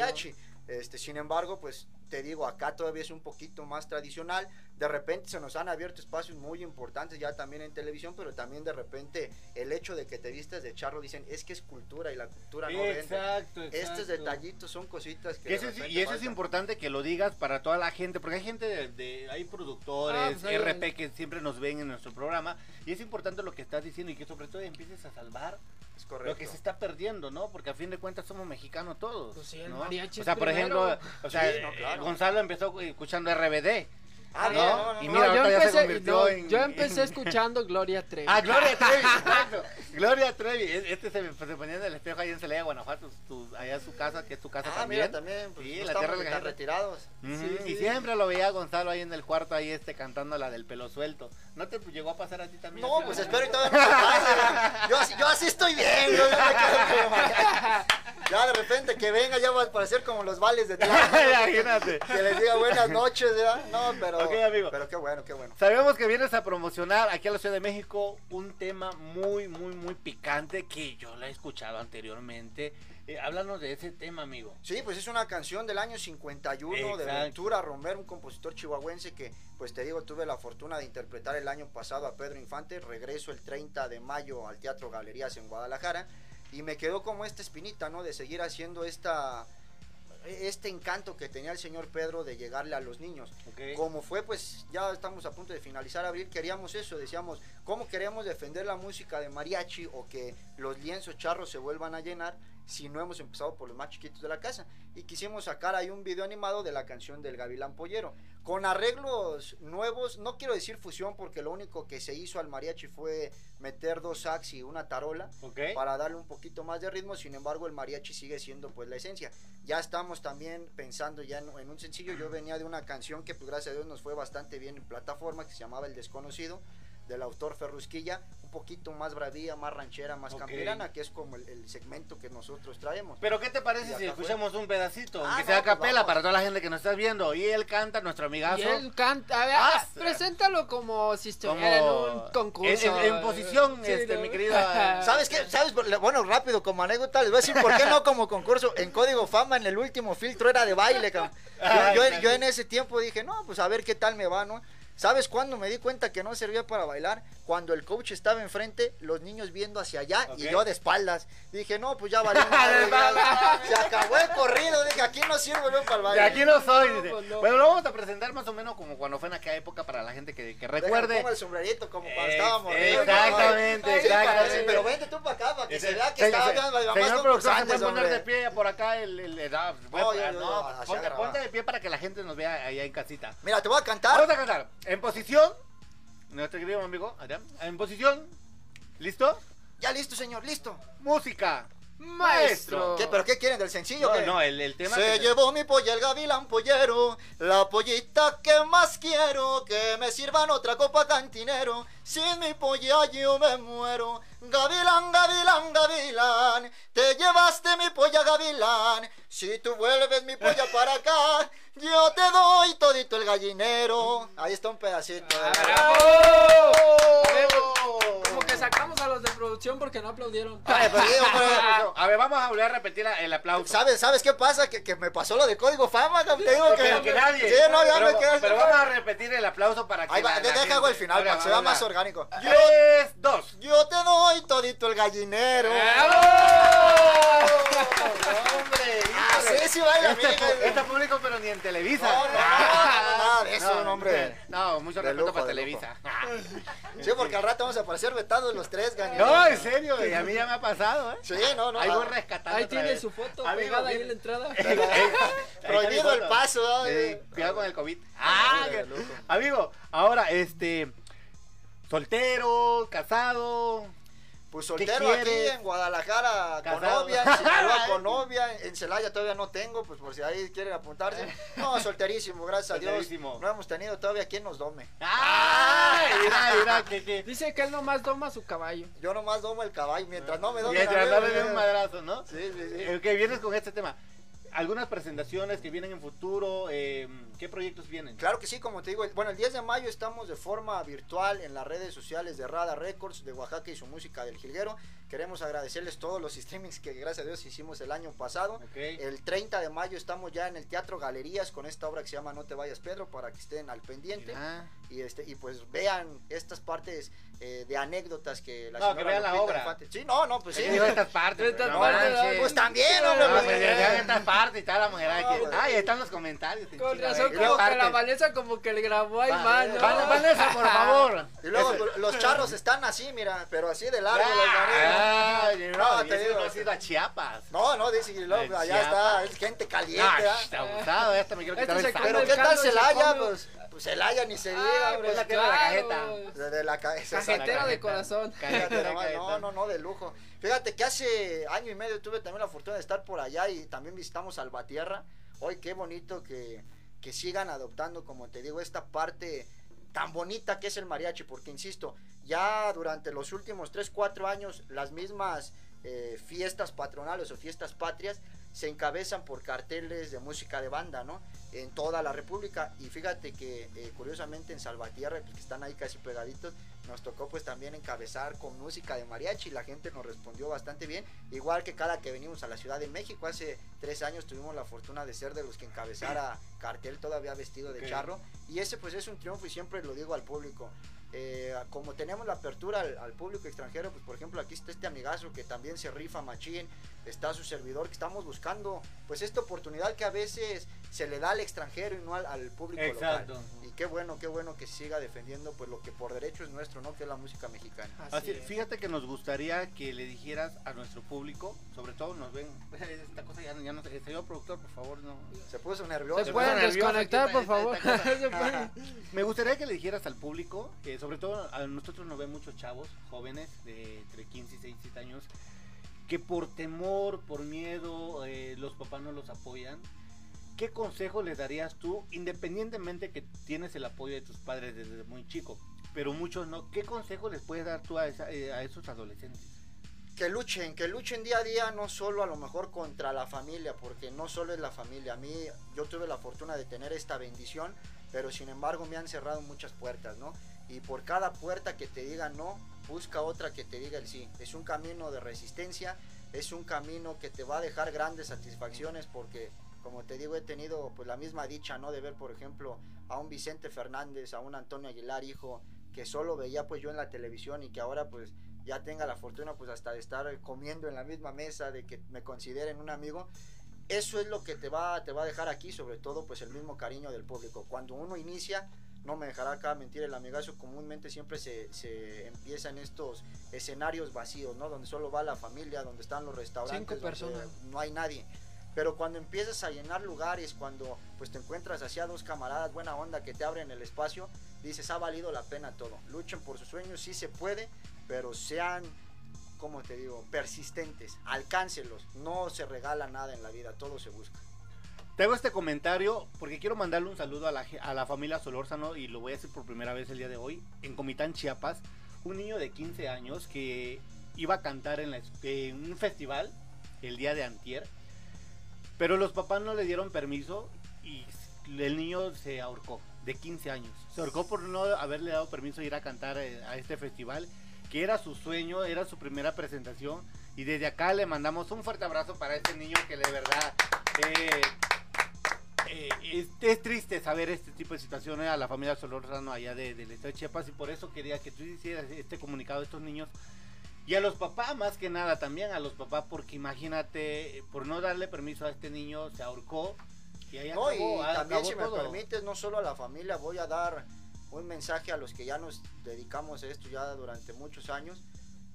Este, sin embargo, pues te digo, acá todavía es un poquito más tradicional. De repente se nos han abierto espacios muy importantes ya también en televisión, pero también de repente el hecho de que te vistas de charro dicen es que es cultura y la cultura no vende. Exacto, exacto. Estos detallitos son cositas que eso es- y eso es importante que lo digas para toda la gente, porque hay gente de, de- hay Ah, productores, pues ahí- RP que siempre nos ven en nuestro programa, y es importante lo que estás diciendo y que sobre todo empieces a salvar Es lo que se está perdiendo, ¿no? Porque a fin de cuentas somos mexicanos todos. Pues sí, el ¿no? mariachi O sea, por primero. ejemplo, o sea, Sí, no, claro. Gonzalo empezó escuchando RBD. Ah, ¿no? no, no, y no. mira, No, yo empecé, convirtió no, en- yo empecé en- (laughs) escuchando Gloria Trevi. Ah, Gloria (laughs) Trevi, exacto. Gloria Trevi. E- Este se, me- se ponía en el espejo ahí en Celaya, Guanajuato, su- allá su casa, que es tu casa Ah, también. mira, también, pues, Sí, no la tierra de la Sí, y siempre lo veía a Gonzalo ahí en el cuarto, ahí este, cantando la del pelo suelto. ¿No te llegó a pasar a ti también? No, pues espero y todavía no me pase. Yo, así- yo así estoy bien. yo me- (laughs) Ya de repente que venga, ya va a parecer como los vales de Tlalpan, Imagínate. Que les diga buenas noches, ¿verdad? No, pero. Ok, amigo. Pero qué bueno, qué bueno. Sabemos que vienes a promocionar aquí a la Ciudad de México un tema muy, muy, muy picante que yo lo he escuchado anteriormente. Eh, háblanos de ese tema, amigo. Sí, pues es una canción del año 51 de. Ventura Romero, un compositor chihuahuense que, pues te digo, tuve la fortuna de interpretar el año pasado a Pedro Infante. Regreso el 30 de mayo al Teatro Galerías en Guadalajara y me quedó como esta espinita, ¿no? De seguir haciendo esta este encanto que tenía el señor Pedro de llegarle a los niños. Ok. Como fue, pues ya estamos a punto de finalizar abril, queríamos eso, decíamos, ¿cómo queremos defender la música de mariachi o que los lienzos charros se vuelvan a llenar si no hemos empezado por los más chiquitos de la casa? Y quisimos sacar ahí un video animado de la canción del Gavilán Pollero, con arreglos nuevos, no quiero decir fusión porque lo único que se hizo al mariachi fue meter dos sax y una tarola para darle un poquito más de ritmo, sin embargo el mariachi sigue siendo pues la esencia. Ya estamos también pensando ya en, en un sencillo, yo venía de una canción que pues gracias a Dios nos fue bastante bien en plataforma, que se llamaba El Desconocido, del autor Ferrusquilla, un poquito más bravía, más ranchera, más Ok. campirana, que es como el, el segmento que nosotros traemos. Pero ¿qué te parece si acá fue. escuchamos un pedacito? Ah, aunque no, sea a pues capela para toda la gente que nos está viendo. Y él canta, nuestro amigazo. Y él canta, a ver, Ah, preséntalo como si como estuviera en un concurso. En, en- en posición, Sí, este, ¿no? mi querida. (laughs) ¿Sabes qué? ¿Sabes? Bueno, rápido, como anécdota, les voy a decir por qué no como concurso. En Código Fama, en el último filtro era de baile, cabrón. Yo, en ese tiempo dije, no, pues a ver qué tal me va, ¿no? ¿Sabes cuándo me di cuenta que no servía para bailar? Cuando el coach estaba enfrente, los niños viendo hacia allá y Ok. yo de espaldas. Dije, no, pues ya valió (laughs) Se acabó el corrido, dije, aquí no sirvo yo para el De baile. aquí no soy. No, pues no. Bueno, lo vamos a presentar más o menos como cuando fue en aquella época para la gente que, que recuerde. pongo el sombrerito como cuando Ex- estábamos. exactamente, Sí, exactamente. Pero vente tú para acá, para que Ese- se vea que se- estaba se- más Señor productor, ¿se puede poner de pie por acá el... el, el- ah, bueno, yo- yo- no, así ponte, ponte de pie para que la gente nos vea allá en casita. Mira, te voy a cantar. Vamos a cantar. En posición, nuestro querido amigo, Adrián, en posición, ¿listo? Ya listo, señor, listo. Música. Maestro. ¿Qué, ¿Pero qué quieren del sencillo? No, el, el tema... Se que llevó mi polla el gavilán pollero, la pollita que más quiero, que me sirvan otra copa cantinero, sin mi polla yo me muero. Gavilán, gavilán, gavilán, te llevaste mi polla gavilán, si tú vuelves mi polla para acá, (laughs) yo te doy todito el gallinero. Ahí está un pedacito. ¿eh? ¡Bravo! Como que sacamos a los de producción porque no aplaudieron. Ay, pero A ver, vamos a volver a repetir la- el aplauso. ¿Sabes, ¿Sabes qué pasa? Que, que me pasó lo de código fama. Te digo que, Pero que nadie. Sí, no, ya pero, me quedé. pero vamos a repetir el aplauso para que. Ahí va, la- de- la deja hago el final Ahora, para que se vea más orgánico. Yo, Tres, dos. yo te doy todito el gallinero. hombre, Ah, sí, sí, vaya, este, este público, pero ni en Televisa. No, no, no, no, nada de eso, No, hombre. No, mucho respeto para Televisa. Sí, porque al rato vamos a aparecer vetados los tres gallineros. No, en serio, y a mí ya me ha pasado, ¿eh? Sí, no, no. Ahí voy rescatando. Ahí tiene vez. su foto Amigo, pegada ahí en la entrada. (laughs) (laughs) Prohibido el paso, ¿no? Sí, cuidado con el COVID. Ah, que- amigo, ahora, este. Soltero, casado. Pues ¿Qué soltero aquí en Guadalajara con novia, (laughs) en Sinaloa con novia, en Celaya todavía no tengo, pues por si ahí quieren apuntarse. (laughs) No, solterísimo, gracias a Dios. Solterísimo. No hemos tenido todavía quien nos dome. ¡Ah! (laughs) Mira, mira, que. que Dice que él nomás doma su caballo. Yo nomás domo el caballo, mientras no me domen mientras no den un madrazo, ¿no? Sí, sí, sí. Eh, que vienes con este tema. Algunas presentaciones que vienen en futuro, eh, ¿qué proyectos vienen? Claro que sí, como te digo, bueno, el 10 de mayo estamos de forma virtual en las redes sociales de Rada Records de Oaxaca y su música del Jilguero. Queremos agradecerles todos los streamings que gracias a Dios hicimos el año pasado. El 30 de mayo estamos ya en el Teatro Galerías con esta obra que se llama No te vayas Pedro para que estén al pendiente Mira. y este y pues vean estas partes eh, de anécdotas que la No, que vean la obra. Infante- Sí, no, no, pues sí. Sí, digo estas partes. Estas no partes, manches. Pues también, hombre, No, pues, ya estas partes y tal, la mujer aquí. No, pues. Ay, ahí están los comentarios. en Con razón, como que la. Vanessa como que le grabó ahí mal, ¿no? Van- Vanessa, por favor. Y luego los charros están así, mira, pero así de largo los Ah, no, te digo, no ha sido a Chiapas. No, no, dice Ay, allá está, es gente caliente. Ah, está abusado, esta me quiero Este quitar el Pero ¿qué tal Celaya? Pues, pues Celaya ni se diga, Ah, hombre. pues la tierra de la claro. cajeta. De, de la cabeza. Cajetero de corazón. No, no, no, de lujo. Fíjate que hace año y medio tuve también la fortuna de estar por allá y también visitamos Salvatierra. Hoy qué bonito que, que sigan adoptando, como te digo, esta parte tan bonita que es el mariachi, porque insisto, ya durante los últimos 3, 4 años las mismas eh, fiestas patronales o fiestas patrias se encabezan por carteles de música de banda, ¿no? En toda la República. Y fíjate que eh, curiosamente en Salvatierra, que están ahí casi pegaditos, nos tocó pues también encabezar con música de mariachi. La gente nos respondió bastante bien. Igual que cada que venimos a la Ciudad de México, hace tres años tuvimos la fortuna de ser de los que encabezara (clears throat) cartel todavía vestido de charro. Y ese pues es un triunfo y siempre lo digo al público. Eh, como tenemos la apertura al, al público extranjero, pues por ejemplo aquí está este amigazo que también se rifa machín, está su servidor que estamos buscando pues esta oportunidad que a veces se le da al extranjero y no al, público Exacto. local. Qué bueno, qué bueno que siga defendiendo pues lo que por derecho es nuestro, ¿no? Que es la música mexicana. Así, fíjate que nos gustaría que le dijeras a nuestro público, sobre todo nos ven, (laughs) esta cosa ya, ya no sé, señor productor, por favor, no. Se puso nervioso. Se pueden desconectar, por favor. (laughs) Me gustaría que le dijeras al público, que sobre todo a nosotros nos ven muchos chavos, jóvenes de entre 15 y 17 años, que por temor, por miedo, eh, los papás no los apoyan. ¿Qué consejo les darías tú, independientemente que tienes el apoyo de tus padres desde muy chico, pero muchos no? ¿Qué consejo les puedes dar tú a, esa- eh, a esos adolescentes? que luchen, que luchen día a día, no solo a lo mejor contra la familia, porque no solo es la familia. A mí, yo tuve la fortuna de tener esta bendición, pero sin embargo me han cerrado muchas puertas, ¿no? Y por cada puerta que te diga no, busca otra que te diga el sí. Es un camino de resistencia, es un camino que te va a dejar grandes satisfacciones, porque como te digo, he tenido pues la misma dicha, ¿no? De ver, por ejemplo, a un Vicente Fernández, a un Antonio Aguilar, hijo, que solo veía pues yo en la televisión y que ahora pues ya tenga la fortuna pues hasta de estar comiendo en la misma mesa, de que me consideren un amigo, eso es lo que te va, te va a dejar aquí, sobre todo pues el mismo cariño del público. Cuando uno inicia, no me dejará acá mentir el amigazo, comúnmente siempre se, se empieza en estos escenarios vacíos, ¿no? Donde solo va la familia, donde están los restaurantes, Cinco donde personas. no hay nadie. Pero cuando empiezas a llenar lugares, cuando pues te encuentras hacia dos camaradas buena onda que te abren el espacio, dices, ha valido la pena todo. Luchen por sus sueños, sí se puede, pero sean, como te digo, persistentes, alcáncelos. No se regala nada en la vida, todo se busca. Te hago este comentario porque quiero mandarle un saludo a la, a la familia Solórzano y lo voy a hacer por primera vez el día de hoy en Comitán, Chiapas. Un niño de 15 años que iba a cantar en, la en un festival el día de antier, pero los papás no le dieron permiso y el niño se ahorcó de 15 años. Se ahorcó por no haberle dado permiso de ir a cantar eh, a este festival que era su sueño, era su primera presentación. Y desde acá le mandamos un fuerte abrazo para este niño que de verdad eh, eh, es, es triste saber este tipo de situaciones a la familia Solórzano allá de, del estado de Chiapas y por eso quería que tú hicieras este comunicado a estos niños y a los papás más que nada también a los papás porque imagínate por no darle permiso a este niño se ahorcó y ahí No, acabó, y ah, también acabó si me todo. permites, no solo a la familia, voy a dar un mensaje a los que ya nos dedicamos a esto ya durante muchos años.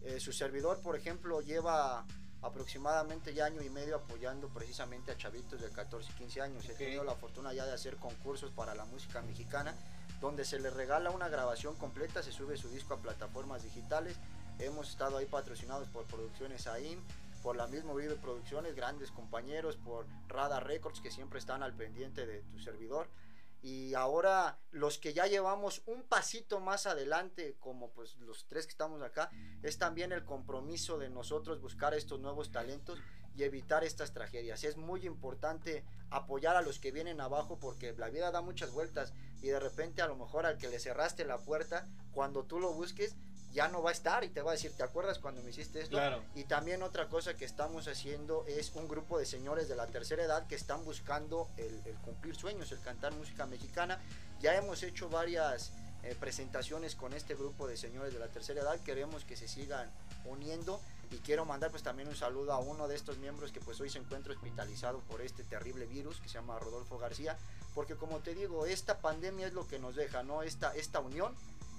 Eh, su servidor, por ejemplo, lleva aproximadamente ya año y medio apoyando precisamente a chavitos de 14 y 15 años. He Ok. tenido la fortuna ya de hacer concursos para la música mexicana, donde se les regala una grabación completa, se sube su disco a plataformas digitales. Hemos estado ahí patrocinados por Producciones AIM, por la misma Vive Producciones, grandes compañeros, por Radar Records, que siempre están al pendiente de tu servidor. Y ahora los que ya llevamos un pasito más adelante, como pues los tres que estamos acá, es también el compromiso de nosotros buscar estos nuevos talentos y evitar estas tragedias. Es muy importante apoyar a los que vienen abajo porque la vida da muchas vueltas y de repente a lo mejor al que le cerraste la puerta, cuando tú lo busques, ya no va a estar y te va a decir, ¿te acuerdas cuando me hiciste esto? Claro. Y también otra cosa que estamos haciendo es un grupo de señores de la tercera edad que están buscando el, el cumplir sueños, el cantar música mexicana. Ya hemos hecho varias eh, presentaciones con este grupo de señores de la tercera edad. Queremos que se sigan uniendo y quiero mandar pues también un saludo a uno de estos miembros que pues hoy se encuentra hospitalizado por este terrible virus que se llama Rodolfo García. Porque como te digo, esta pandemia es lo que nos deja, ¿no? Esta, esta unión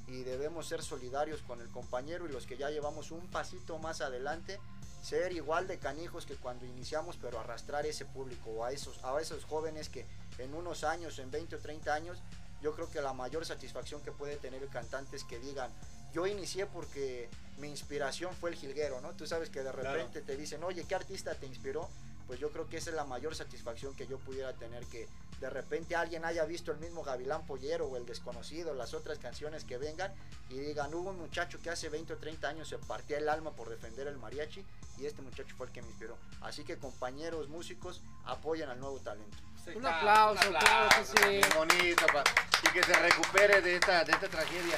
y debemos ser solidarios con el compañero y los que ya llevamos un pasito más adelante, ser igual de canijos que cuando iniciamos, pero arrastrar ese público o a esos, a esos jóvenes que en unos años, en 20 o 30 años, yo creo que la mayor satisfacción que puede tener el cantante es que digan, yo inicié porque mi inspiración fue el jilguero, ¿no? Tú sabes que de Claro. repente te dicen, oye, ¿qué artista te inspiró? Pues yo creo que esa es la mayor satisfacción que yo pudiera tener, que de repente alguien haya visto el mismo Gavilán Pollero o El Desconocido, las otras canciones que vengan y digan, hubo un muchacho que hace 20 o 30 años se partía el alma por defender el mariachi y este muchacho fue el que me inspiró. Así que compañeros músicos, apoyen al nuevo talento. Sí, Un claro, aplauso, claro que sí. Bonito, pa- y que se recupere de esta, de esta tragedia.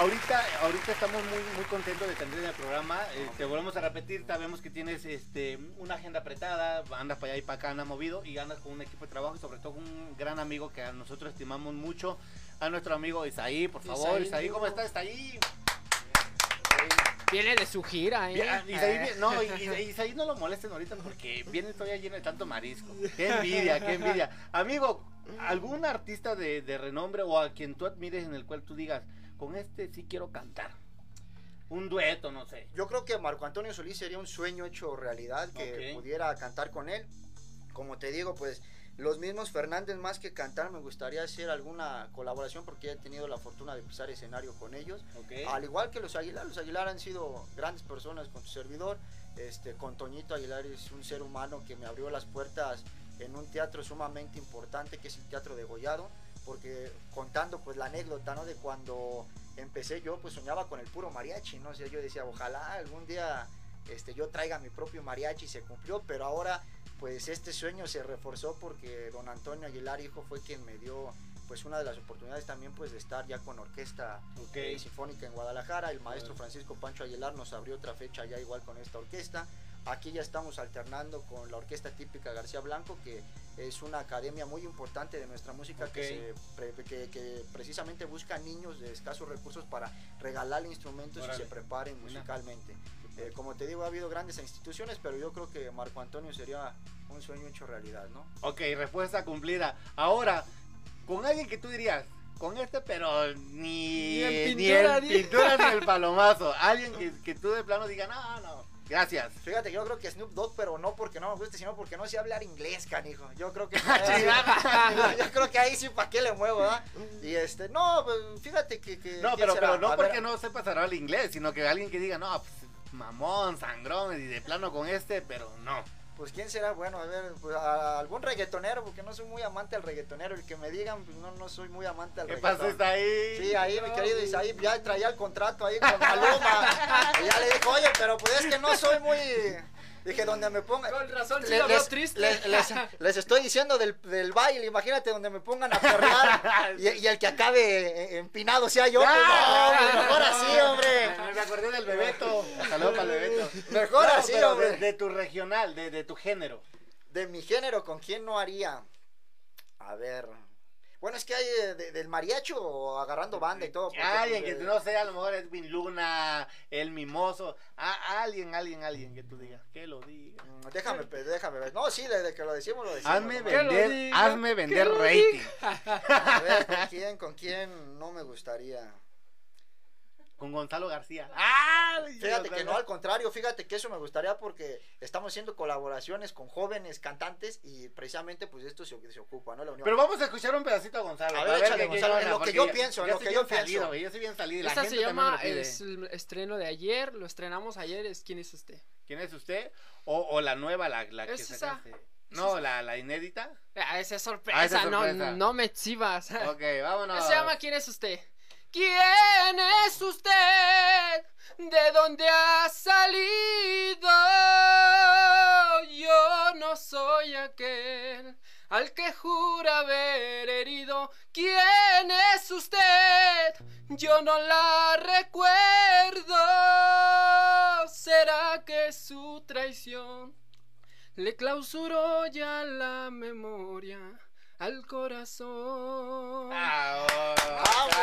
Ahorita, ahorita estamos muy, muy contentos de tener en el programa. eh, te volvemos a repetir, sabemos que tienes este, una agenda apretada, andas para allá y para acá, andas movido y andas con un equipo de trabajo y sobre todo con un gran amigo que a nosotros estimamos mucho, a nuestro amigo Isaí, por favor. Isaí, Isaí, ¿cómo estás? Isaí. Viene de su gira, ¿eh? Bien, Isaí, no, (laughs) Isaí no lo molesten ahorita porque viene todavía lleno de tanto marisco. Qué envidia, qué envidia. Amigo, ¿algún artista de, de renombre o a quien tú admires en el cual tú digas, con este sí quiero cantar? Un dueto, no sé. Yo creo que Marco Antonio Solís sería un sueño hecho realidad que Ok. pudiera cantar con él. Como te digo, pues los mismos Fernández más que cantar me gustaría hacer alguna colaboración porque he tenido la fortuna de pisar escenario con ellos. Ok. Al igual que los Aguilar, los Aguilar han sido grandes personas con su servidor. Este, con Toñito Aguilar es un ser humano que me abrió las puertas en un teatro sumamente importante que es el Teatro de Gollado, porque contando pues la anécdota, ¿no? De cuando empecé yo pues soñaba con el puro mariachi, ¿no? O sea, yo decía, ojalá algún día este, yo traiga mi propio mariachi y se cumplió, pero ahora pues este sueño se reforzó porque don Antonio Aguilar, hijo, fue quien me dio pues una de las oportunidades también pues de estar ya con orquesta Ok. eh, sinfónica en Guadalajara. El maestro Francisco Pancho Aguilar nos abrió otra fecha ya igual con esta orquesta. Aquí ya estamos alternando con la orquesta típica García Blanco, que es una academia muy importante de nuestra música que, se pre- que, que precisamente busca niños de escasos recursos para regalarle instrumentos Órale. y se preparen musicalmente. Eh, como te digo, ha habido grandes instituciones, pero yo creo que Marco Antonio sería un sueño hecho realidad, ¿no? Ok, respuesta cumplida. Ahora, con alguien que tú dirías, con este, pero ni, Ni en ni pintura, el ni- pintura ni el (laughs) palomazo. Alguien que, que tú de plano digas, no, no, gracias. Fíjate, yo creo que Snoop Dogg, pero no porque no me guste, sino porque no sé hablar inglés, canijo. Yo creo que. (laughs) (laughs) yo creo que ahí sí, ¿para qué le muevo, ah? Y este, no, pues, fíjate que. que No, ¿quién pero, pero no A ver, porque no sepas hablar inglés, sino que alguien que diga, no, pues, mamón, sangrón, y de plano con este, pero no. Pues quién será, bueno, a ver, pues, a- algún reggaetonero, porque no soy muy amante al reggaetonero. El que me digan, pues no, no soy muy amante al ¿Qué reggaetón. pasó? Está ahí. Sí, ahí mi querido Isaí ya traía el contrato ahí con Maluma. (laughs) y ya le dijo, oye, pero pues es que no soy muy, Dije, donde me pongan. Con razón, sí Le- lo veo les, triste. les- les- (laughs) les estoy diciendo del, del baile, imagínate donde me pongan a perrear (laughs) y, y el que acabe empinado sea yo. pues, no, hombre, mejor así, (laughs) hombre. Me, acordé del Bebeto. Saludos para el Bebeto. Mejor No, así, hombre. de, de tu regional, de, de tu género. De mi género, ¿con quién no haría? A ver. Bueno, es que hay eh, de- del mariacho agarrando banda y todo. porque, Alguien pues, que eh, no sea, a lo mejor Edwin Luna, el mimoso. Ah, alguien, alguien, alguien que tú digas. Que lo diga. mm, Déjame, déjame ver. No, sí, desde que lo decimos, lo decimos. Hazme vender, hazme vender rating. A ver, ¿con quién, con quién no me gustaría? Con Gonzalo García. ¡Ah! Fíjate que no, al contrario, fíjate que eso me gustaría porque estamos haciendo colaboraciones con jóvenes cantantes y precisamente pues esto se, se ocupa, ¿no? La unión. Pero vamos a escuchar un pedacito a Gonzalo. A ver, échale, Gonzalo, en lo que yo pienso, en lo que yo pienso. Yo soy bien salido. Esta gente se llama, es el estreno de ayer, lo estrenamos ayer, es ¿Quién es usted? ¿Quién es usted? O, o la nueva, la, la que sacaste. No, la, la inédita. Ah, esa es sorpresa, Ah, esa es no- sorpresa. No, me exhibas. Ok, vámonos. Se llama ¿Quién es usted? ¿Quién es usted? ¿De dónde ha salido? Yo no soy aquel al que jura haber herido. ¿Quién es usted? Yo no la recuerdo. ¿Será que su traición le clausuró ya la memoria al corazón? Ah, ¡Vamos!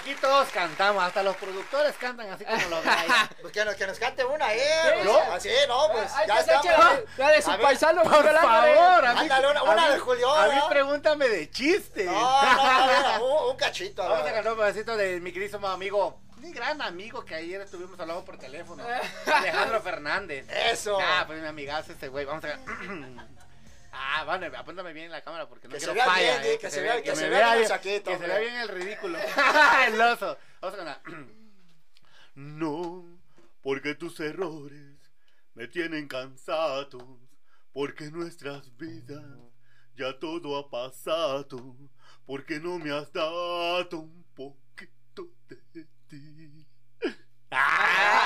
Aquí todos cantamos, hasta los productores cantan así como los. (laughs) Pues que, nos, que nos cante una, ¿eh? ¿Yo? Así, no, pues Ay, ya eche la de- la de su A ver, paisano. Por Miguel Álvarez. favor, a mí, Ándale, una- de Julio, A mí ¿no? pregúntame de chiste. No, (laughs) no, no, no, un, un cachito. a Vamos ver. a cantar un pedacito de mi queridísimo amigo, mi gran amigo que ayer estuvimos hablando por teléfono, (laughs) Alejandro Fernández. Eso. Ah, pues mi amigazo este güey. Vamos a (clears throat) Ah, bueno, apúntame bien en la cámara porque no Que se quiero falla, bien, eh, que se vea- que se vea bien saquito, Que se vea bien el ridículo. (laughs) (laughs) el oso. Vamos a. (clears throat) No, porque tus errores me tienen cansados, porque nuestras vidas ya todo ha pasado, porque no me has dado un poquito de ti. (laughs) ¡Ah!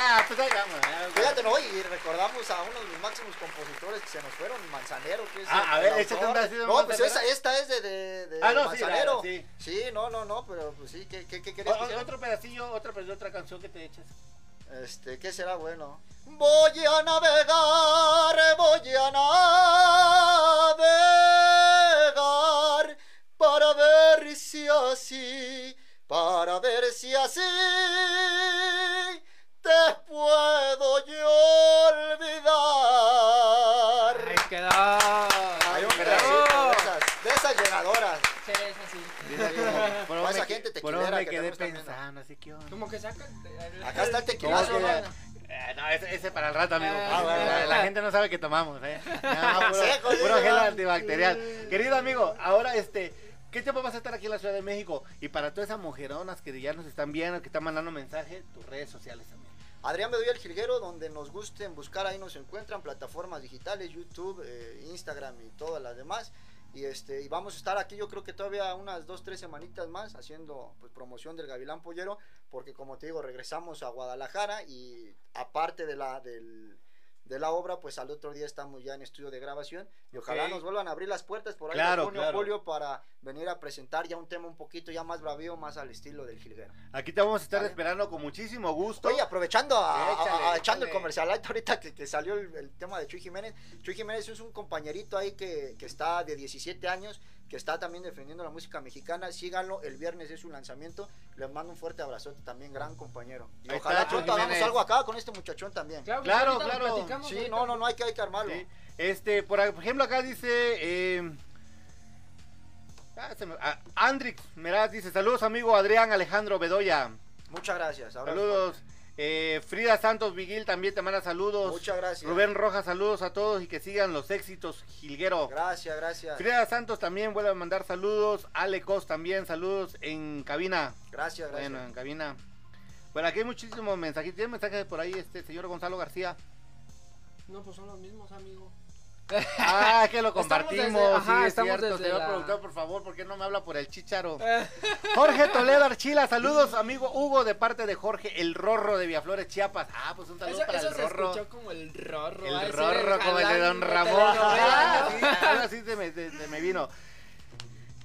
Ah, pues ahí vamos. Fíjate, no, y recordamos a uno de los máximos compositores que se nos fueron, Manzanero, que es Ah, a ver, de No, pues esa, esta es de, de, de Ah, no, sí, Manzanero. la- sí. Sí, no, no, no, pero pues sí, ¿qué, qué, qué O- querías que o- otro pedacillo, otra, otra canción que te eches. Este, ¿qué será bueno? Voy a navegar, voy a navegar para ver si así, para ver si así te puedo yo olvidar. Ay, quedó. Hay un pedacito de esas, de esas llegadoras. Sí, es así. Por esa que- gente por tequilera me que te quedé pensando, así que onda. Como que sacan. Acá está el ¿Cómo tequilazo. Eh, no, ese, ese para el rato, amigo. Ah, bueno, la, gente no sabe que tomamos, ¿eh? (laughs) No, puro, Seco, puro sí, gel ¿no? antibacterial. Querido amigo, ahora este, ¿qué tiempo vas a estar aquí en la Ciudad de México? Y para todas esas mujeronas que ya nos están viendo, que están mandando mensaje, tus redes sociales. Adrián Bedoya el Jilguero, donde nos gusten buscar, ahí nos encuentran, plataformas digitales, YouTube, eh, Instagram y todas las demás. Y este y vamos a estar aquí yo creo que todavía unas dos, tres semanitas más haciendo pues promoción del Gavilán Pollero, porque como te digo, regresamos a Guadalajara y aparte de la del de la obra, pues al otro día estamos ya en estudio de grabación y ojalá Ok. nos vuelvan a abrir las puertas por ahí Claro, de junio, claro. julio para venir a presentar ya un tema un poquito ya más bravío, más al estilo del Jilguero. Aquí te vamos a estar Vale. esperando con muchísimo gusto. Oye, aprovechando, a- a- Échale, a- echando el comercial ahorita que, que salió el, el tema de Chuy Jiménez. Chuy Jiménez es un compañerito ahí que, que está de 17 años, que está también defendiendo la música mexicana. Síganlo, el viernes es su lanzamiento. Le mando un fuerte abrazote también, gran compañero. Y Ahí ojalá está, pronto hagamos algo acá con este muchachón también. Claro, Claro, Sí, ahorita. no, no, no, hay que, hay que armarlo. Sí. Este, por ejemplo, acá dice. Eh, ah, me- ah, Andrix Meraz dice: Saludos, amigo Adrián Alejandro Bedoya. Muchas gracias. Saludos. Eh, Frida Santos Viguil también te manda saludos. Muchas gracias. Rubén Rojas, saludos a todos y que sigan los éxitos, Gilguero. Gracias, gracias. Frida Santos también vuelve a mandar saludos. Ale Cos también, saludos en cabina. Gracias, gracias. Bueno, en cabina. Bueno, aquí hay muchísimos mensajes. ¿Tiene mensajes por ahí este señor Gonzalo García? No, pues son los mismos, amigo. Ah, que lo (laughs) Estamos compartimos. desde- ajá, sí, es estamos cierto. Señor la- productor, por favor, ¿por qué no me habla por el chicharo? (laughs) Jorge Toledo Archila, saludos, amigo Hugo, de parte de Jorge, el Rorro de Villaflores, Chiapas. Ah, pues un saludo Eso, para eso el se Rorro. escuchó como el rorro. El como el de Don Ramón. (laughs) Ah, ¿no? sí, me, se- se me vino.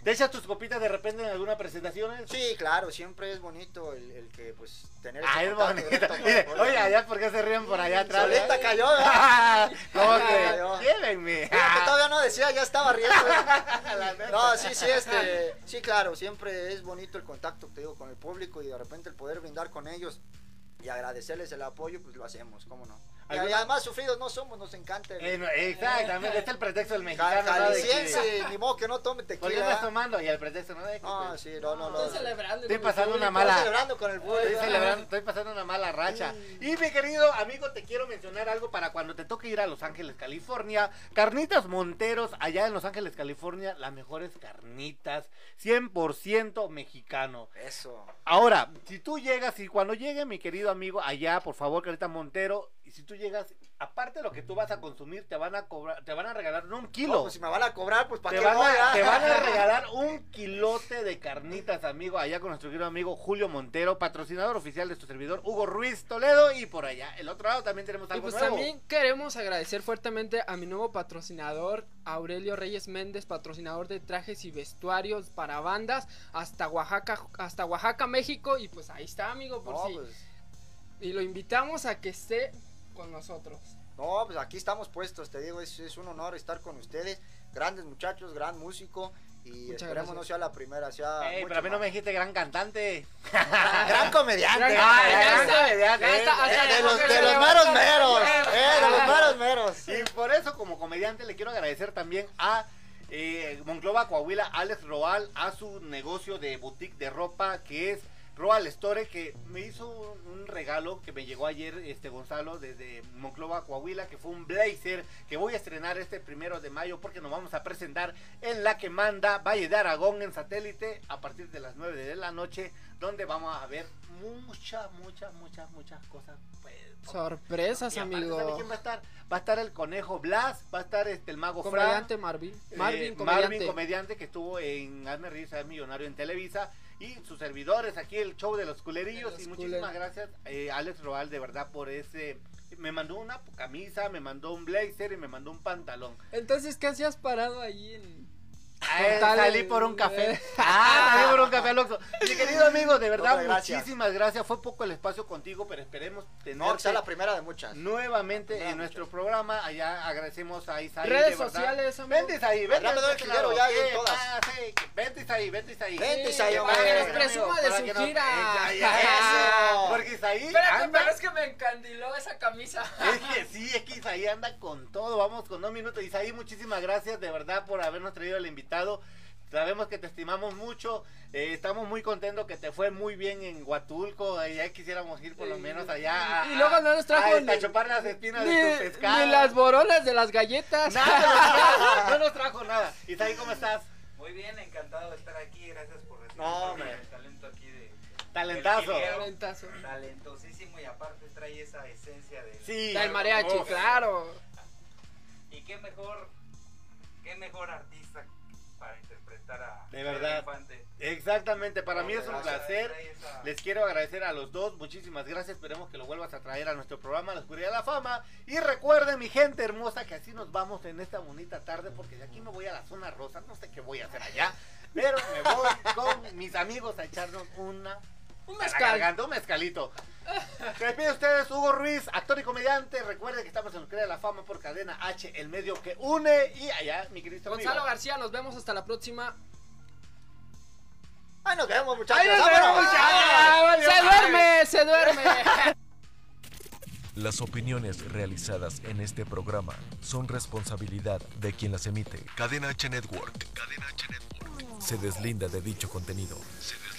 ¿Te echas tus copitas de repente en alguna presentación? Sí, claro, siempre es bonito el, el que, pues, tener Ah, es bonito. Mire, (laughs) oye, allá, ¿por qué se ríen por allá atrás? Solita eh? cayó, ¿verdad? (laughs) ¿Cómo que? Llévenme. Todavía no decía, ya estaba riendo. (laughs) No, sí, sí, este, sí, claro, siempre es bonito el contacto te digo con el público y de repente el poder brindar con ellos y agradecerles el apoyo, pues lo hacemos, ¿cómo no? Y, ¿Alguna- y además sufridos no somos, nos encanta. el- Eh, exactamente, este es el pretexto del mexicano. Ca- ¿no? De que- Jalisciense, (laughs) ni modo que no tome ¿Por qué tequila. estás tomando? Y el pretexto, ¿no? De que, No, pues, sí, no, no, no. Estoy celebrando. Estoy pasando una mala- Estoy celebrando con el público. Estoy celebrando, (laughs) estoy pasando una mala racha. Y mi querido amigo, te quiero mencionar algo para cuando te toque ir a Los Ángeles, California. Carnitas Monteros, allá en Los Ángeles, California, las mejores carnitas, 100% mexicano. Eso. Ahora, si tú llegas y cuando llegue mi querido amigo allá, por favor, Carita Montero, y si tú llegas, aparte de lo que tú vas a consumir, te van a cobrar, te van a regalar no un kilo. No, pues si me van a cobrar, pues para Te qué van, voy, a, ah? te van a (laughs) regalar un kilote de carnitas, amigo, allá con nuestro querido amigo Julio Montero, patrocinador oficial de tu servidor Hugo Ruiz Toledo. Y por allá, el otro lado también tenemos Y algo pues nuevo. también queremos agradecer fuertemente a mi nuevo patrocinador, Aurelio Reyes Méndez, patrocinador de trajes y vestuarios para bandas hasta Oaxaca, hasta Oaxaca, México. Y pues ahí está, amigo, por No, si. pues, Y lo invitamos a que esté con nosotros. no, pues aquí estamos puestos, te digo, es, es un honor estar con ustedes. Grandes muchachos, gran músico. Y Muchas esperemos gracias. no sea la primera, sea. Ey, pero a mí no me dijiste gran cantante. (laughs) Gran comediante. Gran- Ah, está, está. hasta de los, de los meros meros, eh, de los meros (laughs) meros. Y por eso, como comediante, le quiero agradecer también a eh, Monclova Coahuila, Alex Roal, a su negocio de boutique de ropa que es Roal Store, que me hizo un, regalo que me llegó ayer este Gonzalo desde Monclova Coahuila, que fue un blazer que voy a estrenar este primero de mayo porque nos vamos a presentar en la que manda Valle de Aragón en satélite a partir de las 9 de la noche, donde vamos a ver muchas, muchas, muchas, muchas cosas. pues, Sorpresas, amigo. ¿sabe quién va a estar? Va a estar el conejo Blas, va a estar este el mago Fran, Comediante Marvin. eh, Marvin, comediante. Marvin, comediante que estuvo en Hazme Ser Millonario en Televisa y sus servidores aquí el show de los culerillos De los y muchísimas culer- gracias eh, Alex Roal de verdad por ese me mandó una camisa, me mandó un blazer y me mandó un pantalón. Entonces, ¿qué hacías parado ahí en.? Ah, Tal- (laughs) salí por un café. eh. Ah, salí por un café al Oxxo. Mi querido amigo, de verdad, muchísimas gracias. Fue poco el espacio contigo, pero esperemos tener No, que la primera de muchas. nuevamente en de nuestro programa. Allá agradecemos a Isaí. Redes de sociales, amigo. Vente Isaí, vente. Ya me doy el dinero, lado. ya, en ¿Qué todas. Vente Isaí, vente Isaí. Vente, Isaí, para hombre. que nos Amigo, presuma de para su que gira. Eh. (laughs) Porque Isaí Espérate, pero es que me encandiló esa camisa. es que (laughs) sí, es que Isaí anda con todo. Vamos con dos minutos. Isaí, muchísimas gracias de verdad por habernos traído al invitado. Sabemos que te estimamos mucho. eh, estamos muy contentos que te fue muy bien en Huatulco. Ya quisiéramos ir por lo menos allá. a- Y luego no nos trajo a, ni- a chupar las espinas Ni, de tu pescado. ni las borolas de las galletas. Nada, (laughs) no nos trajo nada. Isaí, ¿cómo estás? Muy bien, encantado de estar aquí. Gracias por recibir No, hombre. el talento aquí de. Talentazo. Talentazo. Talentosísimo y aparte trae esa esencia de. Sí. Del mariachi, claro. Y qué mejor, qué mejor artista interpretar a. De verdad. Infante. Exactamente, para mí es un placer. Les quiero agradecer a los dos, muchísimas gracias. Esperemos que lo vuelvas a traer a nuestro programa La Oscuridad de la Fama. Y recuerden, mi gente hermosa, que así nos vamos en esta bonita tarde, porque de aquí me voy a la zona rosa. No sé qué voy a hacer allá, pero me voy con mis amigos a echarnos una. Un mezcal. garganta, un mezcalito. Se despide ustedes, Hugo Ruiz, actor y comediante. Recuerden que estamos en Oscuridad de la Fama por cadena H, el medio que une. Y allá, mi querido amigo. Gonzalo García, nos vemos hasta la próxima. Ay, nos vemos, muchachos. Ay, nos vemos, muchachos. Ah, se duerme, se duerme. Las opiniones realizadas en este programa son responsabilidad de quien las emite. Cadena H Network. Cadena H Network. Se deslinda de dicho contenido. Se deslinda